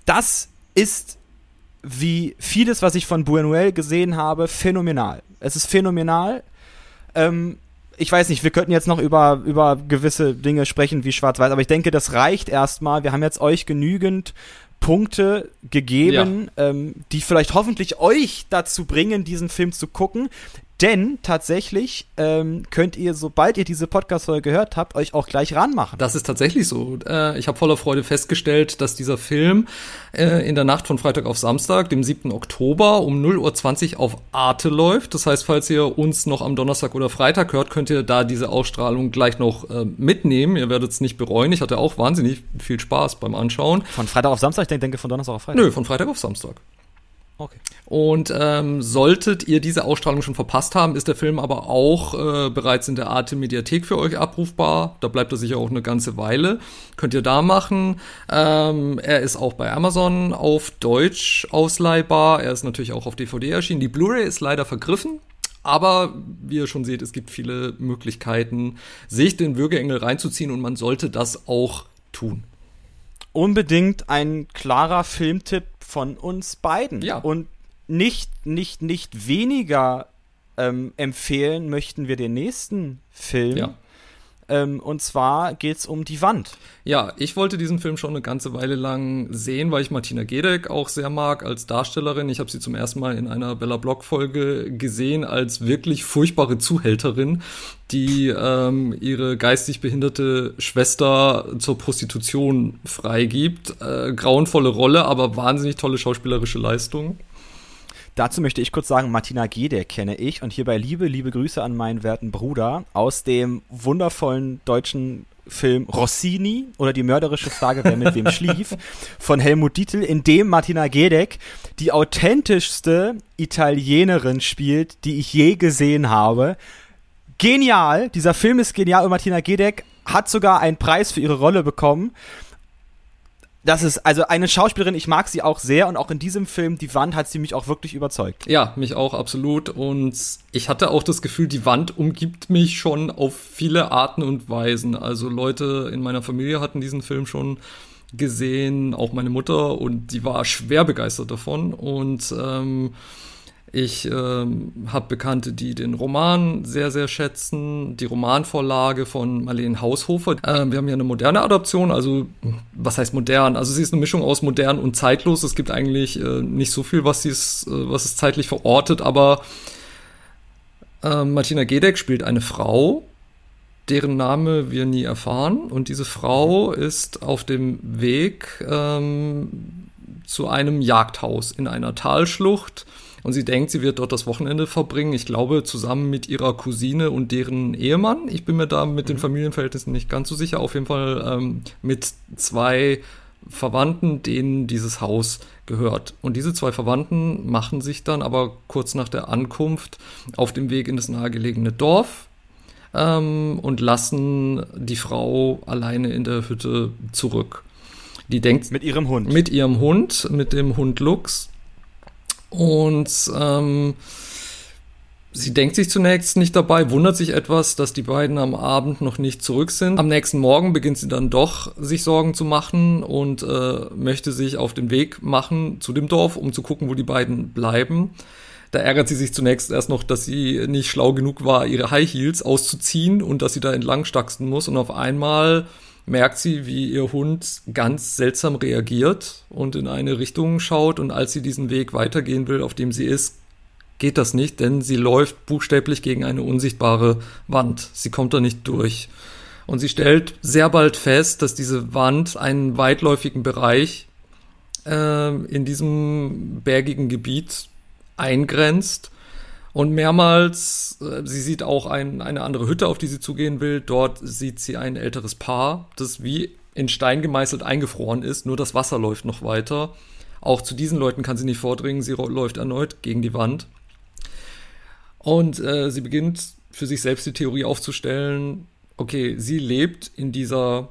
das ist, wie vieles, was ich von Buñuel gesehen habe, phänomenal. Es ist phänomenal. Ähm, ich weiß nicht, wir könnten jetzt noch über, über gewisse Dinge sprechen wie Schwarz-Weiß, aber ich denke, das reicht erstmal. Wir haben jetzt euch genügend Punkte gegeben, ähm, die vielleicht hoffentlich euch dazu bringen, diesen Film zu gucken. Denn tatsächlich ähm, könnt ihr, sobald ihr diese Podcast-Folge gehört habt, euch auch gleich ranmachen. Das ist tatsächlich so. Äh, ich habe voller Freude festgestellt, dass dieser Film äh, in der Nacht von Freitag auf Samstag, dem 7. Oktober um 0.20 Uhr auf Arte läuft. Das heißt, falls ihr uns noch am Donnerstag oder Freitag hört, könnt ihr da diese Ausstrahlung gleich noch äh, mitnehmen. Ihr werdet es nicht bereuen. Ich hatte auch wahnsinnig viel Spaß beim Anschauen. Von Freitag auf Samstag, ich denke, denke von Donnerstag auf Freitag. Nö, von Freitag auf Samstag. Okay. Und ähm, solltet ihr diese Ausstrahlung schon verpasst haben, ist der Film aber auch äh, bereits in der Arte Mediathek für euch abrufbar. Da bleibt er sicher auch eine ganze Weile. Könnt ihr da machen. Ähm, er ist auch bei Amazon auf Deutsch ausleihbar. Er ist natürlich auch auf DVD erschienen. Die Blu-ray ist leider vergriffen. Aber wie ihr schon seht, es gibt viele Möglichkeiten, sich den Würgeengel reinzuziehen und man sollte das auch tun. Unbedingt ein klarer Filmtipp von uns beiden. Ja. Und nicht, nicht, nicht weniger ähm, empfehlen möchten wir den nächsten Film. Ja. Ähm, und zwar geht's um die Wand. Ja, ich wollte diesen Film schon eine ganze Weile lang sehen, weil ich Martina Gedeck auch sehr mag als Darstellerin. Ich habe sie zum ersten Mal in einer Bella Block Folge gesehen als wirklich furchtbare Zuhälterin, die ähm, ihre geistig behinderte Schwester zur Prostitution freigibt. Äh, grauenvolle Rolle, aber wahnsinnig tolle schauspielerische Leistung. Dazu möchte ich kurz sagen, Martina Gede kenne ich und hierbei liebe, liebe Grüße an meinen werten Bruder aus dem wundervollen deutschen Film Rossini oder die mörderische Frage, wer mit wem schlief, von Helmut Dietl, in dem Martina Gedeck die authentischste Italienerin spielt, die ich je gesehen habe. Genial, dieser Film ist genial und Martina Gedeck hat sogar einen Preis für ihre Rolle bekommen. Das ist also eine Schauspielerin, ich mag sie auch sehr und auch in diesem Film, Die Wand, hat sie mich auch wirklich überzeugt. Ja, mich auch absolut. Und ich hatte auch das Gefühl, die Wand umgibt mich schon auf viele Arten und Weisen. Also Leute in meiner Familie hatten diesen Film schon gesehen, auch meine Mutter, und die war schwer begeistert davon. Und ähm, ich ähm, habe Bekannte, die den Roman sehr, sehr schätzen. Die Romanvorlage von Marlene Haushofer. Ähm, wir haben ja eine moderne Adaption, also was heißt modern? Also sie ist eine Mischung aus modern und zeitlos. Es gibt eigentlich äh, nicht so viel, was, sie's, äh, was es zeitlich verortet, aber äh, Martina Gedeck spielt eine Frau, deren Name wir nie erfahren. Und diese Frau ist auf dem Weg ähm, zu einem Jagdhaus in einer Talschlucht. Und sie denkt, sie wird dort das Wochenende verbringen. Ich glaube, zusammen mit ihrer Cousine und deren Ehemann. Ich bin mir da mit den Familienverhältnissen nicht ganz so sicher. Auf jeden Fall ähm, mit zwei Verwandten, denen dieses Haus gehört. Und diese zwei Verwandten machen sich dann aber kurz nach der Ankunft auf dem Weg in das nahegelegene Dorf ähm, und lassen die Frau alleine in der Hütte zurück. Die denkt Mit ihrem Hund. mit ihrem Hund, mit dem Hund Lux. Und ähm, sie denkt sich zunächst nicht dabei, wundert sich etwas, dass die beiden am Abend noch nicht zurück sind. Am nächsten Morgen beginnt sie dann doch, sich Sorgen zu machen und äh, möchte sich auf den Weg machen zu dem Dorf, um zu gucken, wo die beiden bleiben. Da ärgert sie sich zunächst erst noch, dass sie nicht schlau genug war, ihre High Heels auszuziehen und dass sie da entlang muss. Und auf einmal merkt sie, wie ihr Hund ganz seltsam reagiert und in eine Richtung schaut. Und als sie diesen Weg weitergehen will, auf dem sie ist, geht das nicht, denn sie läuft buchstäblich gegen eine unsichtbare Wand. Sie kommt da nicht durch. Und sie stellt sehr bald fest, dass diese Wand einen weitläufigen Bereich äh, in diesem bergigen Gebiet eingrenzt. Und mehrmals, äh, sie sieht auch ein, eine andere Hütte, auf die sie zugehen will. Dort sieht sie ein älteres Paar, das wie in Stein gemeißelt eingefroren ist. Nur das Wasser läuft noch weiter. Auch zu diesen Leuten kann sie nicht vordringen. Sie läuft erneut gegen die Wand. Und äh, sie beginnt für sich selbst die Theorie aufzustellen, okay, sie lebt in dieser,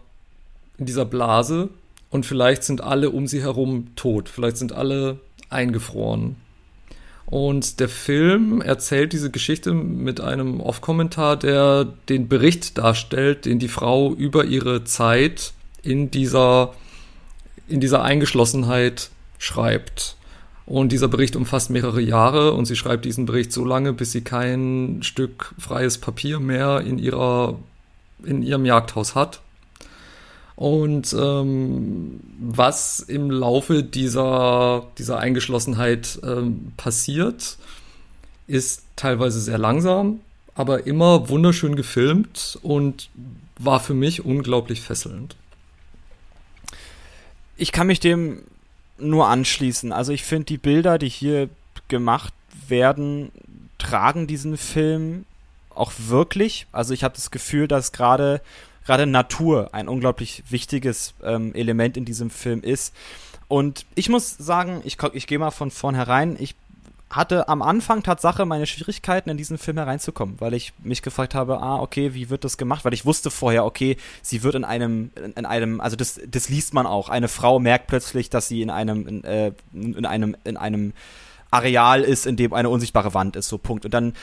in dieser Blase und vielleicht sind alle um sie herum tot. Vielleicht sind alle eingefroren. Und der Film erzählt diese Geschichte mit einem Off-Kommentar, der den Bericht darstellt, den die Frau über ihre Zeit in dieser, in dieser Eingeschlossenheit schreibt. Und dieser Bericht umfasst mehrere Jahre und sie schreibt diesen Bericht so lange, bis sie kein Stück freies Papier mehr in ihrer, in ihrem Jagdhaus hat. Und ähm, was im Laufe dieser, dieser Eingeschlossenheit ähm, passiert, ist teilweise sehr langsam, aber immer wunderschön gefilmt und war für mich unglaublich fesselnd. Ich kann mich dem nur anschließen. Also ich finde die Bilder, die hier gemacht werden, tragen diesen Film auch wirklich. Also ich habe das Gefühl, dass gerade gerade Natur ein unglaublich wichtiges ähm, Element in diesem Film ist. Und ich muss sagen, ich, ich gehe mal von vornherein, ich hatte am Anfang Tatsache meine Schwierigkeiten, in diesen Film hereinzukommen, weil ich mich gefragt habe, ah, okay, wie wird das gemacht? Weil ich wusste vorher, okay, sie wird in einem, in einem, also das, das liest man auch. Eine Frau merkt plötzlich, dass sie in einem, in, äh, in einem, in einem Areal ist, in dem eine unsichtbare Wand ist, so Punkt. Und dann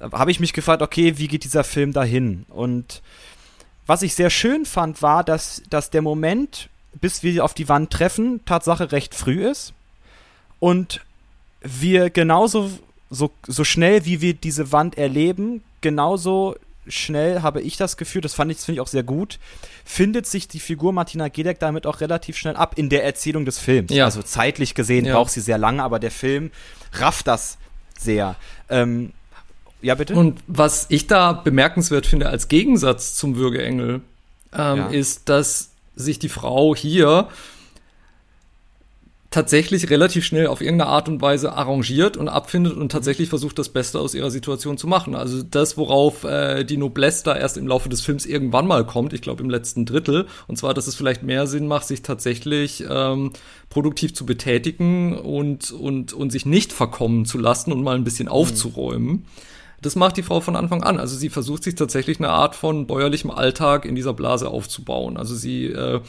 habe ich mich gefragt, okay, wie geht dieser Film dahin? Und was ich sehr schön fand, war, dass, dass der Moment, bis wir auf die Wand treffen, Tatsache recht früh ist. Und wir genauso so, so schnell, wie wir diese Wand erleben, genauso schnell habe ich das Gefühl, das fand ich, finde ich auch sehr gut, findet sich die Figur Martina Gedeck damit auch relativ schnell ab in der Erzählung des Films. Ja. Also zeitlich gesehen ja. braucht sie sehr lange, aber der Film rafft das sehr. Ähm, ja, bitte. Und was ich da bemerkenswert finde als Gegensatz zum Würgeengel, ähm, ja. ist, dass sich die Frau hier tatsächlich relativ schnell auf irgendeine Art und Weise arrangiert und abfindet und tatsächlich versucht, das Beste aus ihrer Situation zu machen. Also das, worauf äh, die Noblesse da erst im Laufe des Films irgendwann mal kommt, ich glaube im letzten Drittel, und zwar, dass es vielleicht mehr Sinn macht, sich tatsächlich ähm, produktiv zu betätigen und, und, und sich nicht verkommen zu lassen und mal ein bisschen mhm. Das macht die Frau von Anfang an. Also sie versucht sich tatsächlich eine Art von bäuerlichem Alltag in dieser Blase aufzubauen. Also sie, äh,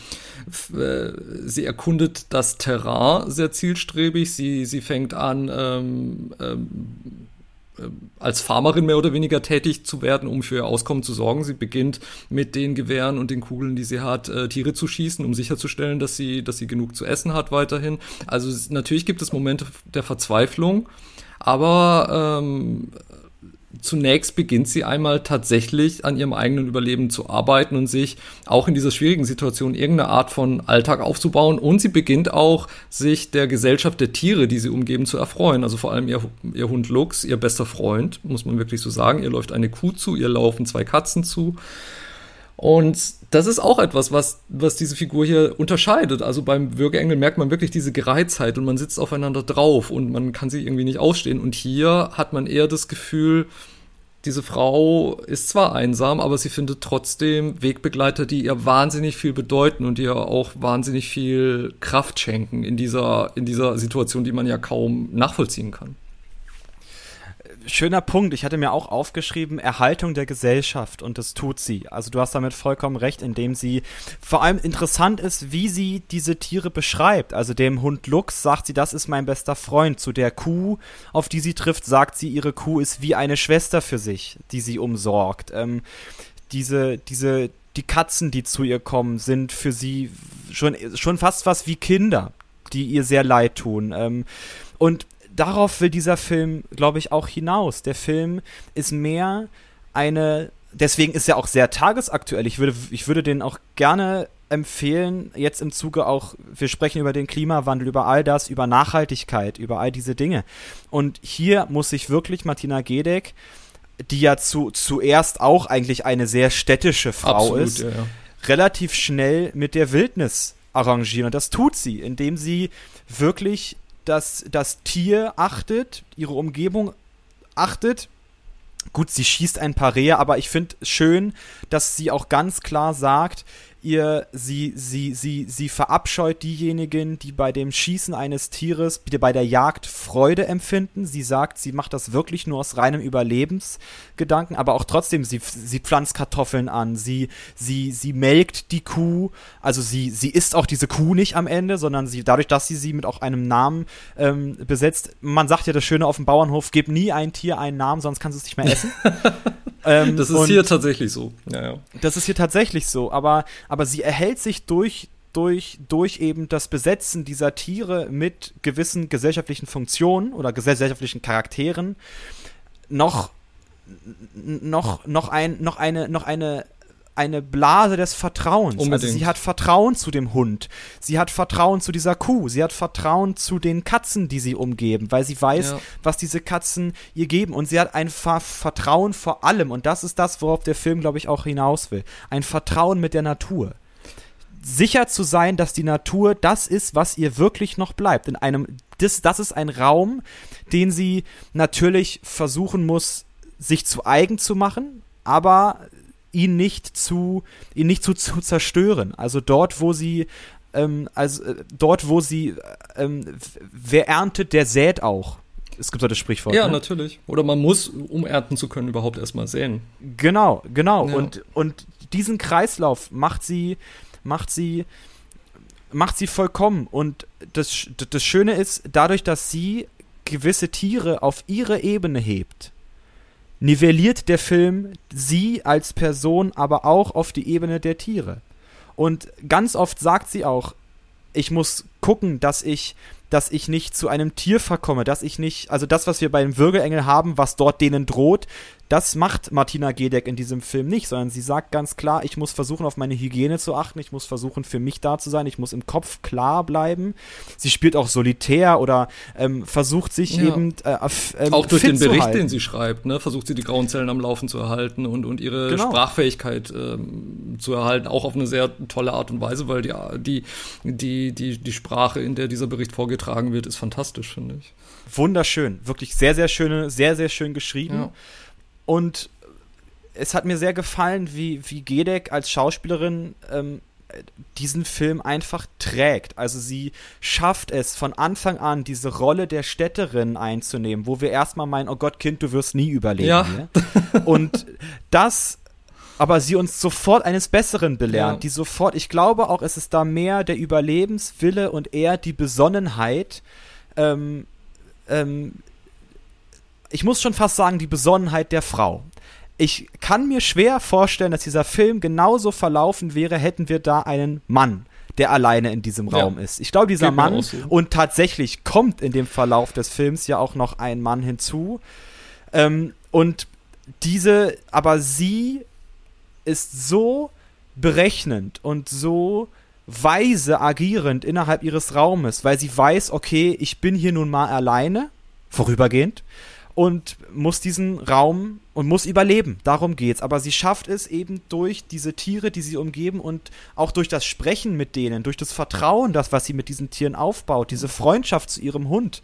äh, sie erkundet das Terrain sehr zielstrebig. Sie, sie fängt an, ähm, ähm, äh, als Farmerin mehr oder weniger tätig zu werden, um für ihr Auskommen zu sorgen. Sie beginnt mit den Gewehren und den Kugeln, die sie hat, äh, Tiere zu schießen, um sicherzustellen, dass sie, dass sie genug zu essen hat weiterhin. Also natürlich gibt es Momente der Verzweiflung, aber ähm, zunächst beginnt sie einmal tatsächlich an ihrem eigenen Überleben zu arbeiten und sich auch in dieser schwierigen Situation irgendeine Art von Alltag aufzubauen. Und sie beginnt auch, sich der Gesellschaft der Tiere, die sie umgeben, zu erfreuen. Also vor allem ihr, ihr Hund Lux, ihr bester Freund, muss man wirklich so sagen. Ihr läuft eine Kuh zu, ihr laufen zwei Katzen zu. Und das ist auch etwas, was, was diese Figur hier unterscheidet. Also beim Würgeengel merkt man wirklich diese Gereiztheit und man sitzt aufeinander drauf und man kann sie irgendwie nicht ausstehen. Und hier hat man eher das Gefühl, diese Frau ist zwar einsam, aber sie findet trotzdem Wegbegleiter, die ihr wahnsinnig viel bedeuten und ihr auch wahnsinnig viel Kraft schenken in dieser, in dieser Situation, die man ja kaum nachvollziehen kann schöner Punkt. Ich hatte mir auch aufgeschrieben, Erhaltung der Gesellschaft und das tut sie. Also du hast damit vollkommen recht, indem sie vor allem interessant ist, wie sie diese Tiere beschreibt. Also dem Hund Lux sagt sie, das ist mein bester Freund. Zu der Kuh, auf die sie trifft, sagt sie, ihre Kuh ist wie eine Schwester für sich, die sie umsorgt. Ähm, diese, diese, die Katzen, die zu ihr kommen, sind für sie schon, schon fast was wie Kinder, die ihr sehr leid tun. Ähm, und darauf will dieser Film, glaube ich, auch hinaus. Der Film ist mehr eine, deswegen ist er auch sehr tagesaktuell. Ich würde, ich würde den auch gerne empfehlen, jetzt im Zuge auch, wir sprechen über den Klimawandel, über all das, über Nachhaltigkeit, über all diese Dinge. Und hier muss sich wirklich Martina Gedeck, die ja zu, zuerst auch eigentlich eine sehr städtische Frau Absolut, ist, ja, ja. relativ schnell mit der Wildnis arrangieren. Und das tut sie, indem sie wirklich dass das Tier achtet, ihre Umgebung achtet. Gut, sie schießt ein paar Rehe, aber ich finde schön, dass sie auch ganz klar sagt, ihr, sie, sie, sie, sie verabscheut diejenigen, die bei dem Schießen eines Tieres, bei der Jagd Freude empfinden. Sie sagt, sie macht das wirklich nur aus reinem Überlebensgedanken, aber auch trotzdem, sie, sie pflanzt Kartoffeln an, sie, sie, sie melkt die Kuh, also sie, sie isst auch diese Kuh nicht am Ende, sondern sie, dadurch, dass sie sie mit auch einem Namen ähm, besetzt, man sagt ja das Schöne auf dem Bauernhof, gib nie ein Tier einen Namen, sonst kannst du es nicht mehr essen. ähm, das ist hier tatsächlich so. Ja, Das ist hier tatsächlich so, aber, aber sie erhält sich durch, durch, durch eben das Besetzen dieser Tiere mit gewissen gesellschaftlichen Funktionen oder gesellschaftlichen Charakteren noch, noch, noch, ein, noch, eine, noch eine eine Blase des Vertrauens. Also Unbedingt. Also sie hat Vertrauen zu dem Hund. Sie hat Vertrauen zu dieser Kuh. Sie hat Vertrauen zu den Katzen, die sie umgeben, weil sie weiß, ja. was diese Katzen ihr geben. Und sie hat ein Ver Vertrauen vor allem. Und das ist das, worauf der Film, glaube ich, auch hinaus will. Ein Vertrauen mit der Natur. Sicher zu sein, dass die Natur das ist, was ihr wirklich noch bleibt. In einem, das, das ist ein Raum, den sie natürlich versuchen muss, sich zu eigen zu machen, aber ihn nicht zu, ihn nicht zu, zu zerstören. Also dort, wo sie, ähm, also äh, dort, wo sie, ähm, wer erntet, der sät auch. Es gibt so das Sprichwort. Ja, ne? natürlich. Oder man muss, um ernten zu können, überhaupt erstmal säen. Genau, genau. Ja. Und, und diesen Kreislauf macht sie, macht sie, macht sie vollkommen. Und das, das Schöne ist, dadurch, dass sie gewisse Tiere auf ihre Ebene hebt, nivelliert der Film sie als Person aber auch auf die Ebene der Tiere. Und ganz oft sagt sie auch, ich muss gucken, dass ich dass ich nicht zu einem Tier verkomme, dass ich nicht, also das, was wir beim Würgeengel haben, was dort denen droht, das macht Martina Gedeck in diesem Film nicht, sondern sie sagt ganz klar, ich muss versuchen, auf meine Hygiene zu achten, ich muss versuchen, für mich da zu sein, ich muss im Kopf klar bleiben. Sie spielt auch solitär oder ähm, versucht sich ja. eben äh, ähm, auch durch den Bericht, den sie schreibt, ne, versucht sie die grauen Zellen am Laufen zu erhalten und, und ihre genau. Sprachfähigkeit ähm, zu erhalten, auch auf eine sehr tolle Art und Weise, weil die, die, die, die, die Sprache, in der dieser Bericht vorgetragen wird, ist fantastisch, finde ich. Wunderschön, wirklich sehr, sehr schöne, sehr, sehr schön geschrieben. Ja. Und es hat mir sehr gefallen, wie, wie Gedek als Schauspielerin ähm, diesen Film einfach trägt. Also sie schafft es von Anfang an, diese Rolle der Städterin einzunehmen, wo wir erstmal meinen, oh Gott, Kind, du wirst nie überleben. Ja. Und das aber sie uns sofort eines Besseren belernt, ja. die sofort, ich glaube auch, es ist da mehr der Überlebenswille und eher die Besonnenheit, ähm, ähm, ich muss schon fast sagen, die Besonnenheit der Frau. Ich kann mir schwer vorstellen, dass dieser Film genauso verlaufen wäre, hätten wir da einen Mann, der alleine in diesem Raum ja. ist. Ich glaube, dieser Geht Mann, so. und tatsächlich kommt in dem Verlauf des Films ja auch noch ein Mann hinzu. Ähm, und diese, aber sie ist so berechnend und so weise agierend innerhalb ihres Raumes, weil sie weiß, okay, ich bin hier nun mal alleine, vorübergehend, und muss diesen Raum und muss überleben. Darum geht's. Aber sie schafft es eben durch diese Tiere, die sie umgeben und auch durch das Sprechen mit denen, durch das Vertrauen, das, was sie mit diesen Tieren aufbaut, diese Freundschaft zu ihrem Hund,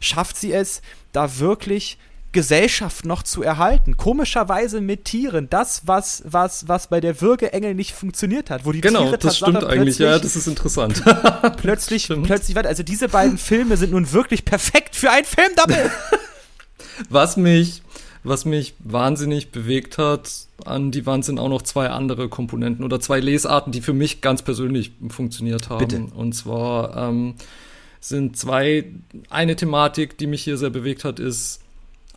schafft sie es, da wirklich Gesellschaft noch zu erhalten. Komischerweise mit Tieren. Das, was, was, was bei der Würgeengel nicht funktioniert hat, wo die genau, Tiere das stimmt eigentlich, ja, das ist interessant. plötzlich, plötzlich, also diese beiden Filme sind nun wirklich perfekt für ein Filmdoppel. Was mich, was mich wahnsinnig bewegt hat an die Wand sind auch noch zwei andere Komponenten oder zwei Lesarten, die für mich ganz persönlich funktioniert haben. Bitte. Und zwar ähm, sind zwei, eine Thematik, die mich hier sehr bewegt hat, ist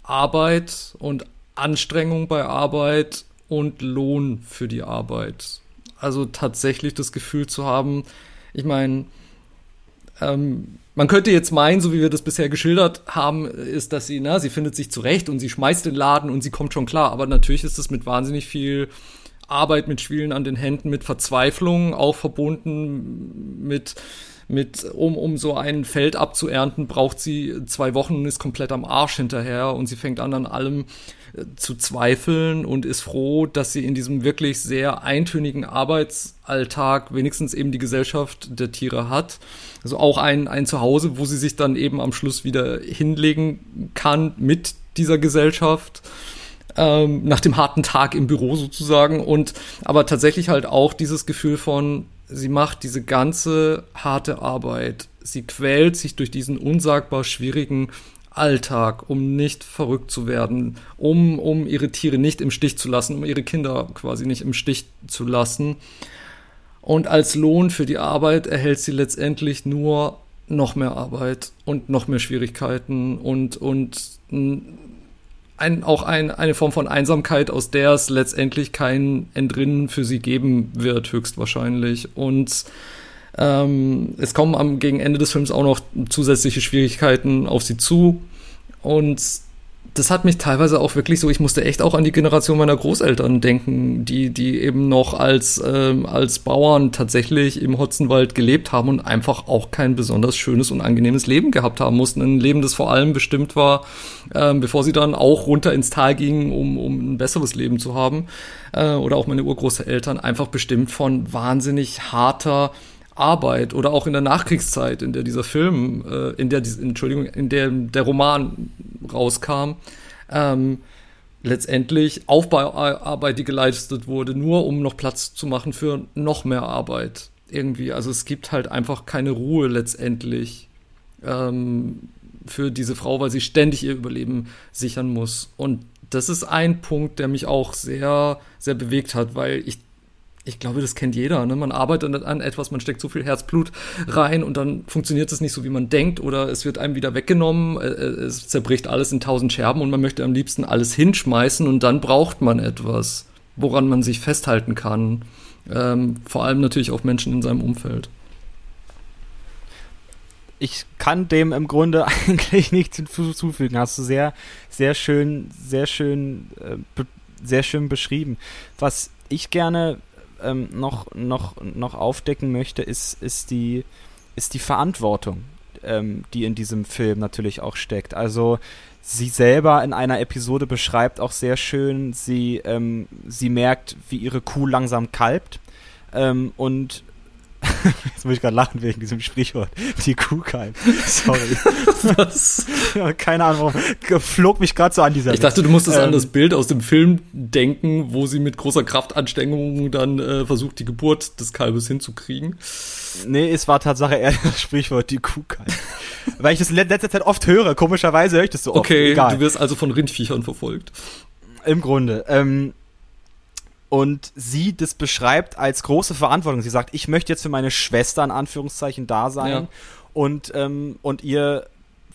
Arbeit und Anstrengung bei Arbeit und Lohn für die Arbeit. Also tatsächlich das Gefühl zu haben, ich meine, ähm, man könnte jetzt meinen, so wie wir das bisher geschildert haben, ist, dass sie, na, sie findet sich zurecht und sie schmeißt den Laden und sie kommt schon klar. Aber natürlich ist es mit wahnsinnig viel Arbeit, mit Schwielen an den Händen, mit Verzweiflung, auch verbunden mit, mit, um, um so ein Feld abzuernten, braucht sie zwei Wochen und ist komplett am Arsch hinterher und sie fängt an an allem äh, zu zweifeln und ist froh, dass sie in diesem wirklich sehr eintönigen Arbeitsalltag wenigstens eben die Gesellschaft der Tiere hat also auch ein, ein Zuhause, wo sie sich dann eben am Schluss wieder hinlegen kann mit dieser Gesellschaft. ähm, nach dem harten Tag im Büro sozusagen und aber tatsächlich halt auch dieses Gefühl von, sie macht diese ganze harte Arbeit, sie quält sich durch diesen unsagbar schwierigen Alltag, um nicht verrückt zu werden, um, um ihre Tiere nicht im Stich zu lassen, um ihre Kinder quasi nicht im Stich zu lassen. Und als Lohn für die Arbeit erhält sie letztendlich nur noch mehr Arbeit und noch mehr Schwierigkeiten und, und ein, auch ein, eine Form von Einsamkeit, aus der es letztendlich kein Entrinnen für sie geben wird, höchstwahrscheinlich. Und ähm, es kommen am gegen Ende des Films auch noch zusätzliche Schwierigkeiten auf sie zu. Und das hat mich teilweise auch wirklich so, ich musste echt auch an die Generation meiner Großeltern denken, die, die eben noch als, ähm, als Bauern tatsächlich im Hotzenwald gelebt haben und einfach auch kein besonders schönes und angenehmes Leben gehabt haben mussten. Ein Leben, das vor allem bestimmt war, ähm, bevor sie dann auch runter ins Tal gingen, um, um ein besseres Leben zu haben. Äh, oder auch meine Urgroßeltern, einfach bestimmt von wahnsinnig harter, Arbeit oder auch in der Nachkriegszeit, in der dieser Film, äh, in der, Entschuldigung, in der der Roman rauskam, ähm, letztendlich Aufbauarbeit, die geleistet wurde, nur um noch Platz zu machen für noch mehr Arbeit irgendwie. Also es gibt halt einfach keine Ruhe letztendlich ähm, für diese Frau, weil sie ständig ihr Überleben sichern muss. Und das ist ein Punkt, der mich auch sehr, sehr bewegt hat, weil ich ich glaube, das kennt jeder. Ne? Man arbeitet an etwas, man steckt so viel Herzblut rein und dann funktioniert es nicht so, wie man denkt oder es wird einem wieder weggenommen, äh, äh, es zerbricht alles in tausend Scherben und man möchte am liebsten alles hinschmeißen und dann braucht man etwas, woran man sich festhalten kann. Ähm, vor allem natürlich auch Menschen in seinem Umfeld. Ich kann dem im Grunde eigentlich nichts hinzufügen. Hast du sehr, sehr schön, sehr schön, äh, sehr schön beschrieben. Was ich gerne ähm, noch, noch, noch aufdecken möchte, ist, ist, die, ist die Verantwortung, ähm, die in diesem Film natürlich auch steckt. Also sie selber in einer Episode beschreibt auch sehr schön, sie, ähm, sie merkt, wie ihre Kuh langsam kalbt ähm, und Jetzt muss ich gerade lachen wegen diesem Sprichwort. Die Kuhkeim. Sorry. Was? Ja, keine Ahnung, warum. Flog mich gerade so an dieser Ich dachte, du musstest ähm, an das Bild aus dem Film denken, wo sie mit großer Kraftanstrengung dann äh, versucht, die Geburt des Kalbes hinzukriegen. Nee, es war Tatsache eher das Sprichwort die Kuhkeim. Weil ich das in letzter Zeit oft höre. Komischerweise höre ich das so oft. Okay, Egal. du wirst also von Rindviechern verfolgt. Im Grunde. Ähm, und sie das beschreibt als große Verantwortung. Sie sagt, ich möchte jetzt für meine Schwester in Anführungszeichen da sein ja. und, ähm, und ihr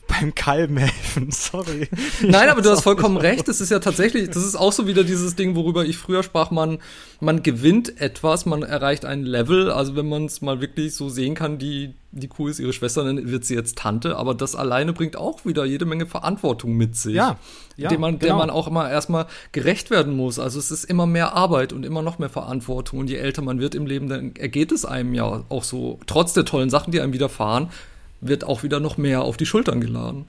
beim Kalben helfen, sorry. Nein, aber du hast vollkommen recht. Das ist ja tatsächlich, das ist auch so wieder dieses Ding, worüber ich früher sprach, man, man gewinnt etwas, man erreicht ein Level. Also wenn man es mal wirklich so sehen kann, die, die Kuh ist ihre Schwester, dann wird sie jetzt Tante. Aber das alleine bringt auch wieder jede Menge Verantwortung mit sich. Ja. ja dem man, genau. der man auch immer erstmal gerecht werden muss. Also es ist immer mehr Arbeit und immer noch mehr Verantwortung. Und je älter man wird im Leben, dann ergeht es einem ja auch so, trotz der tollen Sachen, die einem widerfahren, wird auch wieder noch mehr auf die Schultern geladen.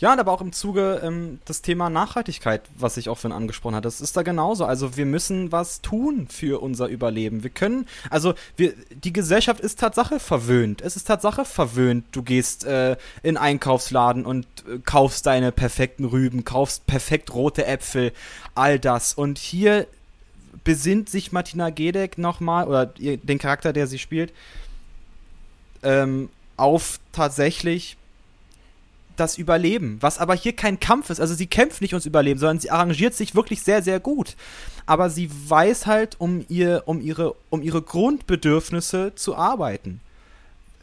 Ja, aber auch im Zuge ähm, das Thema Nachhaltigkeit, was ich auch vorhin angesprochen hatte, das ist da genauso. Also wir müssen was tun für unser Überleben. Wir können, also wir, die Gesellschaft ist Tatsache verwöhnt. Es ist Tatsache verwöhnt. Du gehst äh, in Einkaufsladen und äh, kaufst deine perfekten Rüben, kaufst perfekt rote Äpfel, all das. Und hier besinnt sich Martina Gedeck nochmal, oder den Charakter, der sie spielt, ähm, auf tatsächlich das Überleben, was aber hier kein Kampf ist. Also sie kämpft nicht ums Überleben, sondern sie arrangiert sich wirklich sehr, sehr gut. Aber sie weiß halt, um, ihr, um, ihre, um ihre Grundbedürfnisse zu arbeiten.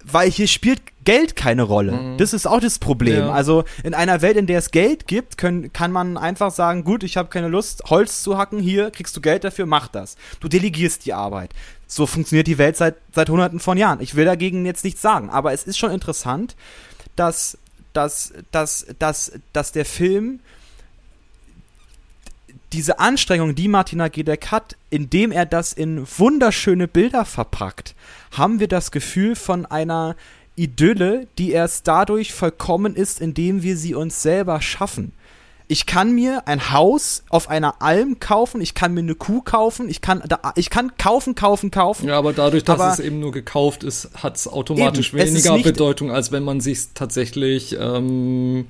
Weil hier spielt Geld keine Rolle. Mhm. Das ist auch das Problem. Ja. Also in einer Welt, in der es Geld gibt, können, kann man einfach sagen, gut, ich habe keine Lust, Holz zu hacken, hier kriegst du Geld dafür, mach das. Du delegierst die Arbeit. So funktioniert die Welt seit, seit hunderten von Jahren. Ich will dagegen jetzt nichts sagen, aber es ist schon interessant, dass, dass, dass, dass, dass der Film diese Anstrengung, die Martina Gedeck hat, indem er das in wunderschöne Bilder verpackt, haben wir das Gefühl von einer Idylle, die erst dadurch vollkommen ist, indem wir sie uns selber schaffen ich kann mir ein Haus auf einer Alm kaufen, ich kann mir eine Kuh kaufen, ich kann, da, ich kann kaufen, kaufen, kaufen. Ja, aber dadurch, dass aber es eben nur gekauft ist, hat es automatisch weniger Bedeutung, als wenn man sich tatsächlich ähm,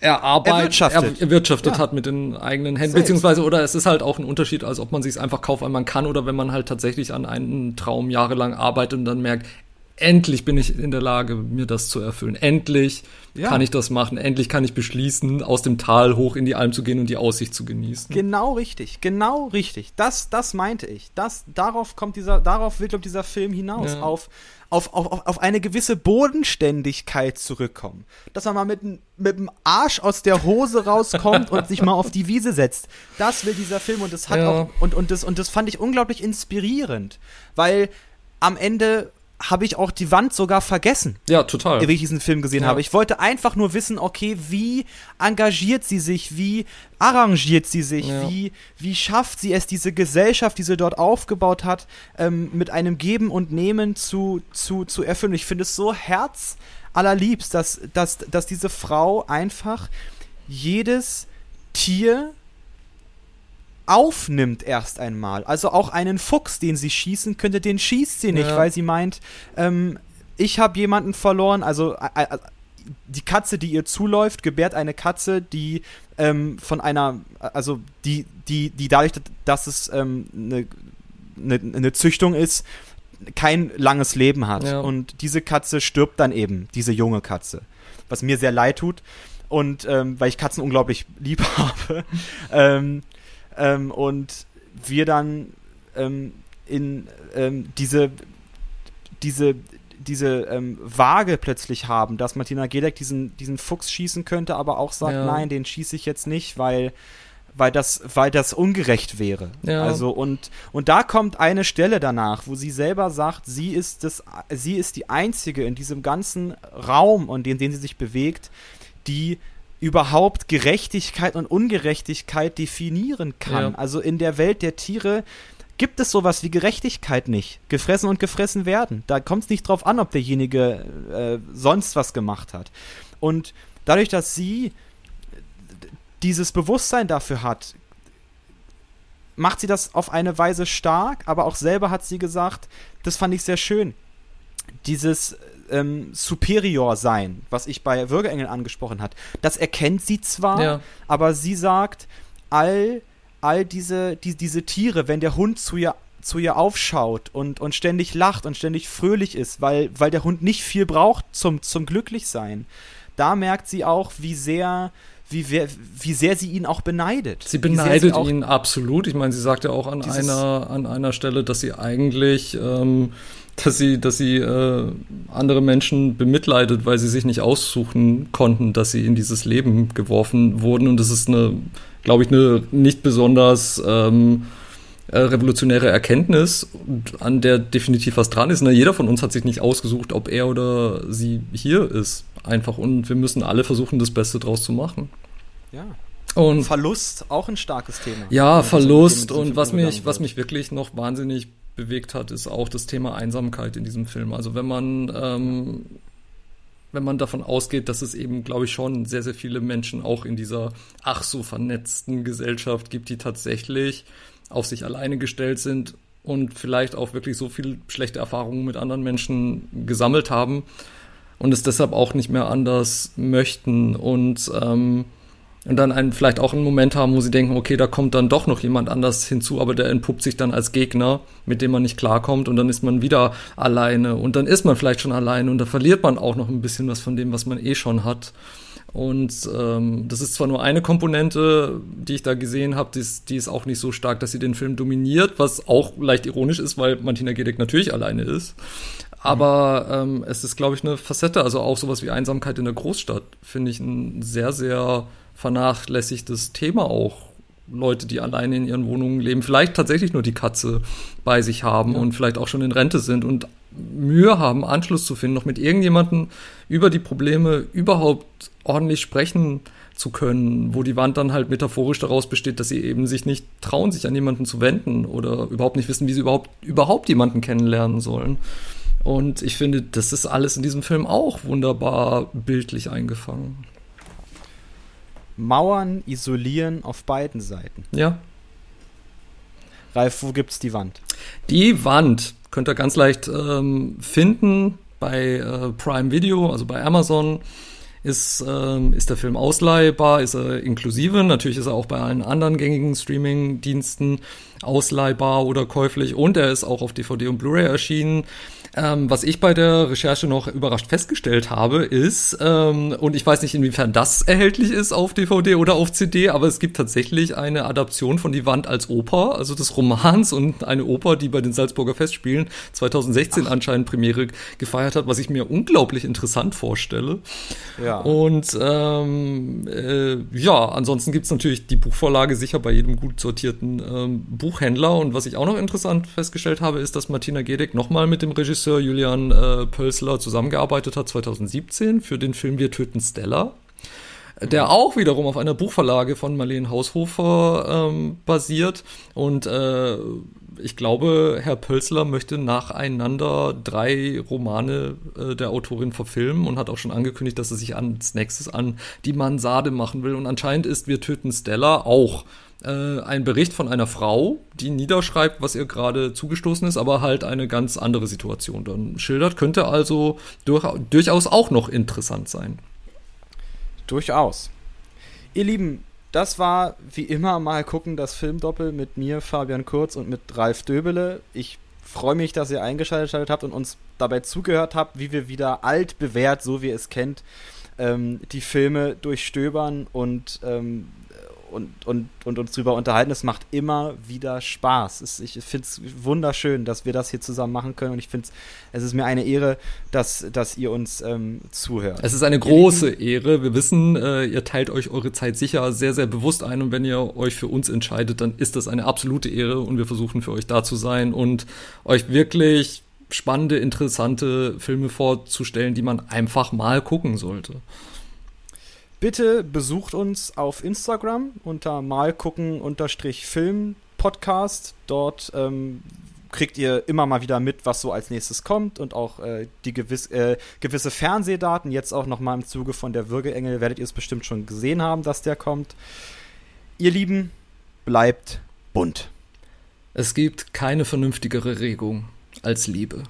er arbeitet, erwirtschaftet, erwirtschaftet ja. hat mit den eigenen Händen, Selbst. beziehungsweise oder es ist halt auch ein Unterschied, als ob man sich einfach kauft, weil man kann oder wenn man halt tatsächlich an einem Traum jahrelang arbeitet und dann merkt, endlich bin ich in der Lage, mir das zu erfüllen. Endlich ja. kann ich das machen. Endlich kann ich beschließen, aus dem Tal hoch in die Alm zu gehen und die Aussicht zu genießen. Genau richtig, genau richtig. Das, das meinte ich. Das, darauf kommt dieser, darauf will, glaube dieser Film hinaus. Ja. Auf, auf, auf, auf eine gewisse Bodenständigkeit zurückkommen. Dass man mal mit, mit dem Arsch aus der Hose rauskommt und sich mal auf die Wiese setzt. Das will dieser Film und das hat ja. auch, und, und, das, und das fand ich unglaublich inspirierend. Weil am Ende habe ich auch die Wand sogar vergessen. Ja, total. Wie ich diesen Film gesehen ja. habe. Ich wollte einfach nur wissen, okay, wie engagiert sie sich, wie arrangiert sie sich, ja. wie, wie schafft sie es, diese Gesellschaft, die sie dort aufgebaut hat, ähm, mit einem Geben und Nehmen zu, zu, zu erfüllen. Ich finde es so herzallerliebst, dass, dass, dass diese Frau einfach jedes Tier aufnimmt erst einmal. Also auch einen Fuchs, den sie schießen könnte, den schießt sie nicht, ja. weil sie meint, ähm, ich habe jemanden verloren, also äh, äh, die Katze, die ihr zuläuft, gebärt eine Katze, die ähm, von einer, also die, die, die dadurch, dass es ähm, eine, eine, eine Züchtung ist, kein langes Leben hat. Ja. Und diese Katze stirbt dann eben, diese junge Katze. Was mir sehr leid tut. Und ähm, weil ich Katzen unglaublich lieb habe. ähm, ähm, und wir dann ähm, in ähm, diese, diese, diese ähm, Waage plötzlich haben, dass Martina Gedeck diesen, diesen Fuchs schießen könnte, aber auch sagt, ja. nein, den schieße ich jetzt nicht, weil weil das, weil das ungerecht wäre. Ja. Also und, und da kommt eine Stelle danach, wo sie selber sagt, sie ist das, sie ist die einzige in diesem ganzen Raum, in den, den sie sich bewegt, die überhaupt Gerechtigkeit und Ungerechtigkeit definieren kann. Ja. Also in der Welt der Tiere gibt es sowas wie Gerechtigkeit nicht. Gefressen und gefressen werden. Da kommt es nicht drauf an, ob derjenige äh, sonst was gemacht hat. Und dadurch, dass sie dieses Bewusstsein dafür hat, macht sie das auf eine Weise stark, aber auch selber hat sie gesagt, das fand ich sehr schön. Dieses ähm, Superior sein, was ich bei Würgeengel angesprochen hat, das erkennt sie zwar, ja. aber sie sagt, all, all diese, die, diese Tiere, wenn der Hund zu ihr zu ihr aufschaut und, und ständig lacht und ständig fröhlich ist, weil, weil der Hund nicht viel braucht zum, zum Glücklichsein. Da merkt sie auch, wie sehr, wie, wie sehr sie ihn auch beneidet. Sie beneidet sie ihn absolut. Ich meine, sie sagt ja auch an einer, an einer Stelle, dass sie eigentlich ähm, dass sie, dass sie äh, andere Menschen bemitleidet, weil sie sich nicht aussuchen konnten, dass sie in dieses Leben geworfen wurden. Und das ist eine, glaube ich, eine nicht besonders ähm, äh, revolutionäre Erkenntnis, an der definitiv was dran ist. Ne? Jeder von uns hat sich nicht ausgesucht, ob er oder sie hier ist. Einfach. Und wir müssen alle versuchen, das Beste draus zu machen. Ja. Und Verlust, auch ein starkes Thema. Ja, Verlust. Und was mich, was mich wirklich noch wahnsinnig bewegt hat, ist auch das Thema Einsamkeit in diesem Film. Also wenn man ähm, wenn man davon ausgeht, dass es eben, glaube ich, schon sehr, sehr viele Menschen auch in dieser ach so vernetzten Gesellschaft gibt, die tatsächlich auf sich alleine gestellt sind und vielleicht auch wirklich so viel schlechte Erfahrungen mit anderen Menschen gesammelt haben und es deshalb auch nicht mehr anders möchten und ähm, und dann einen, vielleicht auch einen Moment haben, wo sie denken, okay, da kommt dann doch noch jemand anders hinzu, aber der entpuppt sich dann als Gegner, mit dem man nicht klarkommt und dann ist man wieder alleine und dann ist man vielleicht schon alleine und da verliert man auch noch ein bisschen was von dem, was man eh schon hat. Und ähm, das ist zwar nur eine Komponente, die ich da gesehen habe, die, die, ist auch nicht so stark, dass sie den Film dominiert, was auch leicht ironisch ist, weil Martina Gedeck natürlich alleine ist. Aber ähm, es ist, glaube ich, eine Facette, also auch sowas wie Einsamkeit in der Großstadt, finde ich ein sehr, sehr vernachlässigtes Thema auch. Leute, die alleine in ihren Wohnungen leben, vielleicht tatsächlich nur die Katze bei sich haben ja. und vielleicht auch schon in Rente sind und Mühe haben, Anschluss zu finden, noch mit irgendjemandem über die Probleme überhaupt ordentlich sprechen zu können, wo die Wand dann halt metaphorisch daraus besteht, dass sie eben sich nicht trauen, sich an jemanden zu wenden oder überhaupt nicht wissen, wie sie überhaupt, überhaupt jemanden kennenlernen sollen. Und ich finde, das ist alles in diesem Film auch wunderbar bildlich eingefangen. Mauern isolieren auf beiden Seiten. Ja. Ralf, wo gibt's die Wand? Die Wand könnt ihr ganz leicht ähm, finden bei äh, Prime Video, also bei Amazon. ist, ähm, ist der Film ausleihbar, ist er inklusive. Natürlich ist er auch bei allen anderen gängigen Streaming-Diensten ausleihbar oder käuflich und er ist auch auf DVD und Blu-ray erschienen. Ähm, was ich bei der Recherche noch überrascht festgestellt habe, ist, ähm, und ich weiß nicht, inwiefern das erhältlich ist auf DVD oder auf CD, aber es gibt tatsächlich eine Adaption von Die Wand als Oper, also des Romans und eine Oper, die bei den Salzburger Festspielen 2016 Ach. anscheinend Premiere gefeiert hat, was ich mir unglaublich interessant vorstelle. Ja. Und ähm, äh, ja, ansonsten gibt's natürlich die Buchvorlage sicher bei jedem gut sortierten ähm, Buchhändler. Und was ich auch noch interessant festgestellt habe, ist, dass Martina Gedeck nochmal mit dem Regisseur Regisseur Julian äh, Pölsler zusammengearbeitet hat 2017 für den Film Wir töten Stella, der auch wiederum auf einer Buchverlage von Marlene Haushofer ähm, basiert. Und äh, ich glaube, Herr Pölsler möchte nacheinander drei Romane äh, der Autorin verfilmen und hat auch schon angekündigt, dass er sich als nächstes an die Mansarde machen will. Und anscheinend ist Wir töten Stella auch äh, ein Bericht von einer Frau, die niederschreibt, was ihr gerade zugestoßen ist, aber halt eine ganz andere Situation dann schildert. Könnte also durch, durchaus auch noch interessant sein. Durchaus. Ihr Lieben, das war wie immer mal gucken das Filmdoppel mit mir, Fabian Kurz und mit Ralf Döbele. Ich freue mich, dass ihr eingeschaltet habt und uns dabei zugehört habt, wie wir wieder alt bewährt, so wie ihr es kennt, ähm, die Filme durchstöbern und ähm, und, und, und uns darüber unterhalten. Es macht immer wieder Spaß. Es, ich finde es wunderschön, dass wir das hier zusammen machen können und ich finde es ist mir eine Ehre, dass, dass ihr uns ähm, zuhört. Es ist eine große Ehre. Wir wissen, äh, ihr teilt euch eure Zeit sicher sehr, sehr bewusst ein und wenn ihr euch für uns entscheidet, dann ist das eine absolute Ehre und wir versuchen für euch da zu sein und euch wirklich spannende, interessante Filme vorzustellen, die man einfach mal gucken sollte. Bitte besucht uns auf Instagram unter malgucken-film Podcast. Dort ähm, kriegt ihr immer mal wieder mit, was so als nächstes kommt und auch äh, die gewiss, äh, gewisse Fernsehdaten. Jetzt auch noch mal im Zuge von der Würgeengel werdet ihr es bestimmt schon gesehen haben, dass der kommt. Ihr Lieben, bleibt bunt. Es gibt keine vernünftigere Regung als Liebe.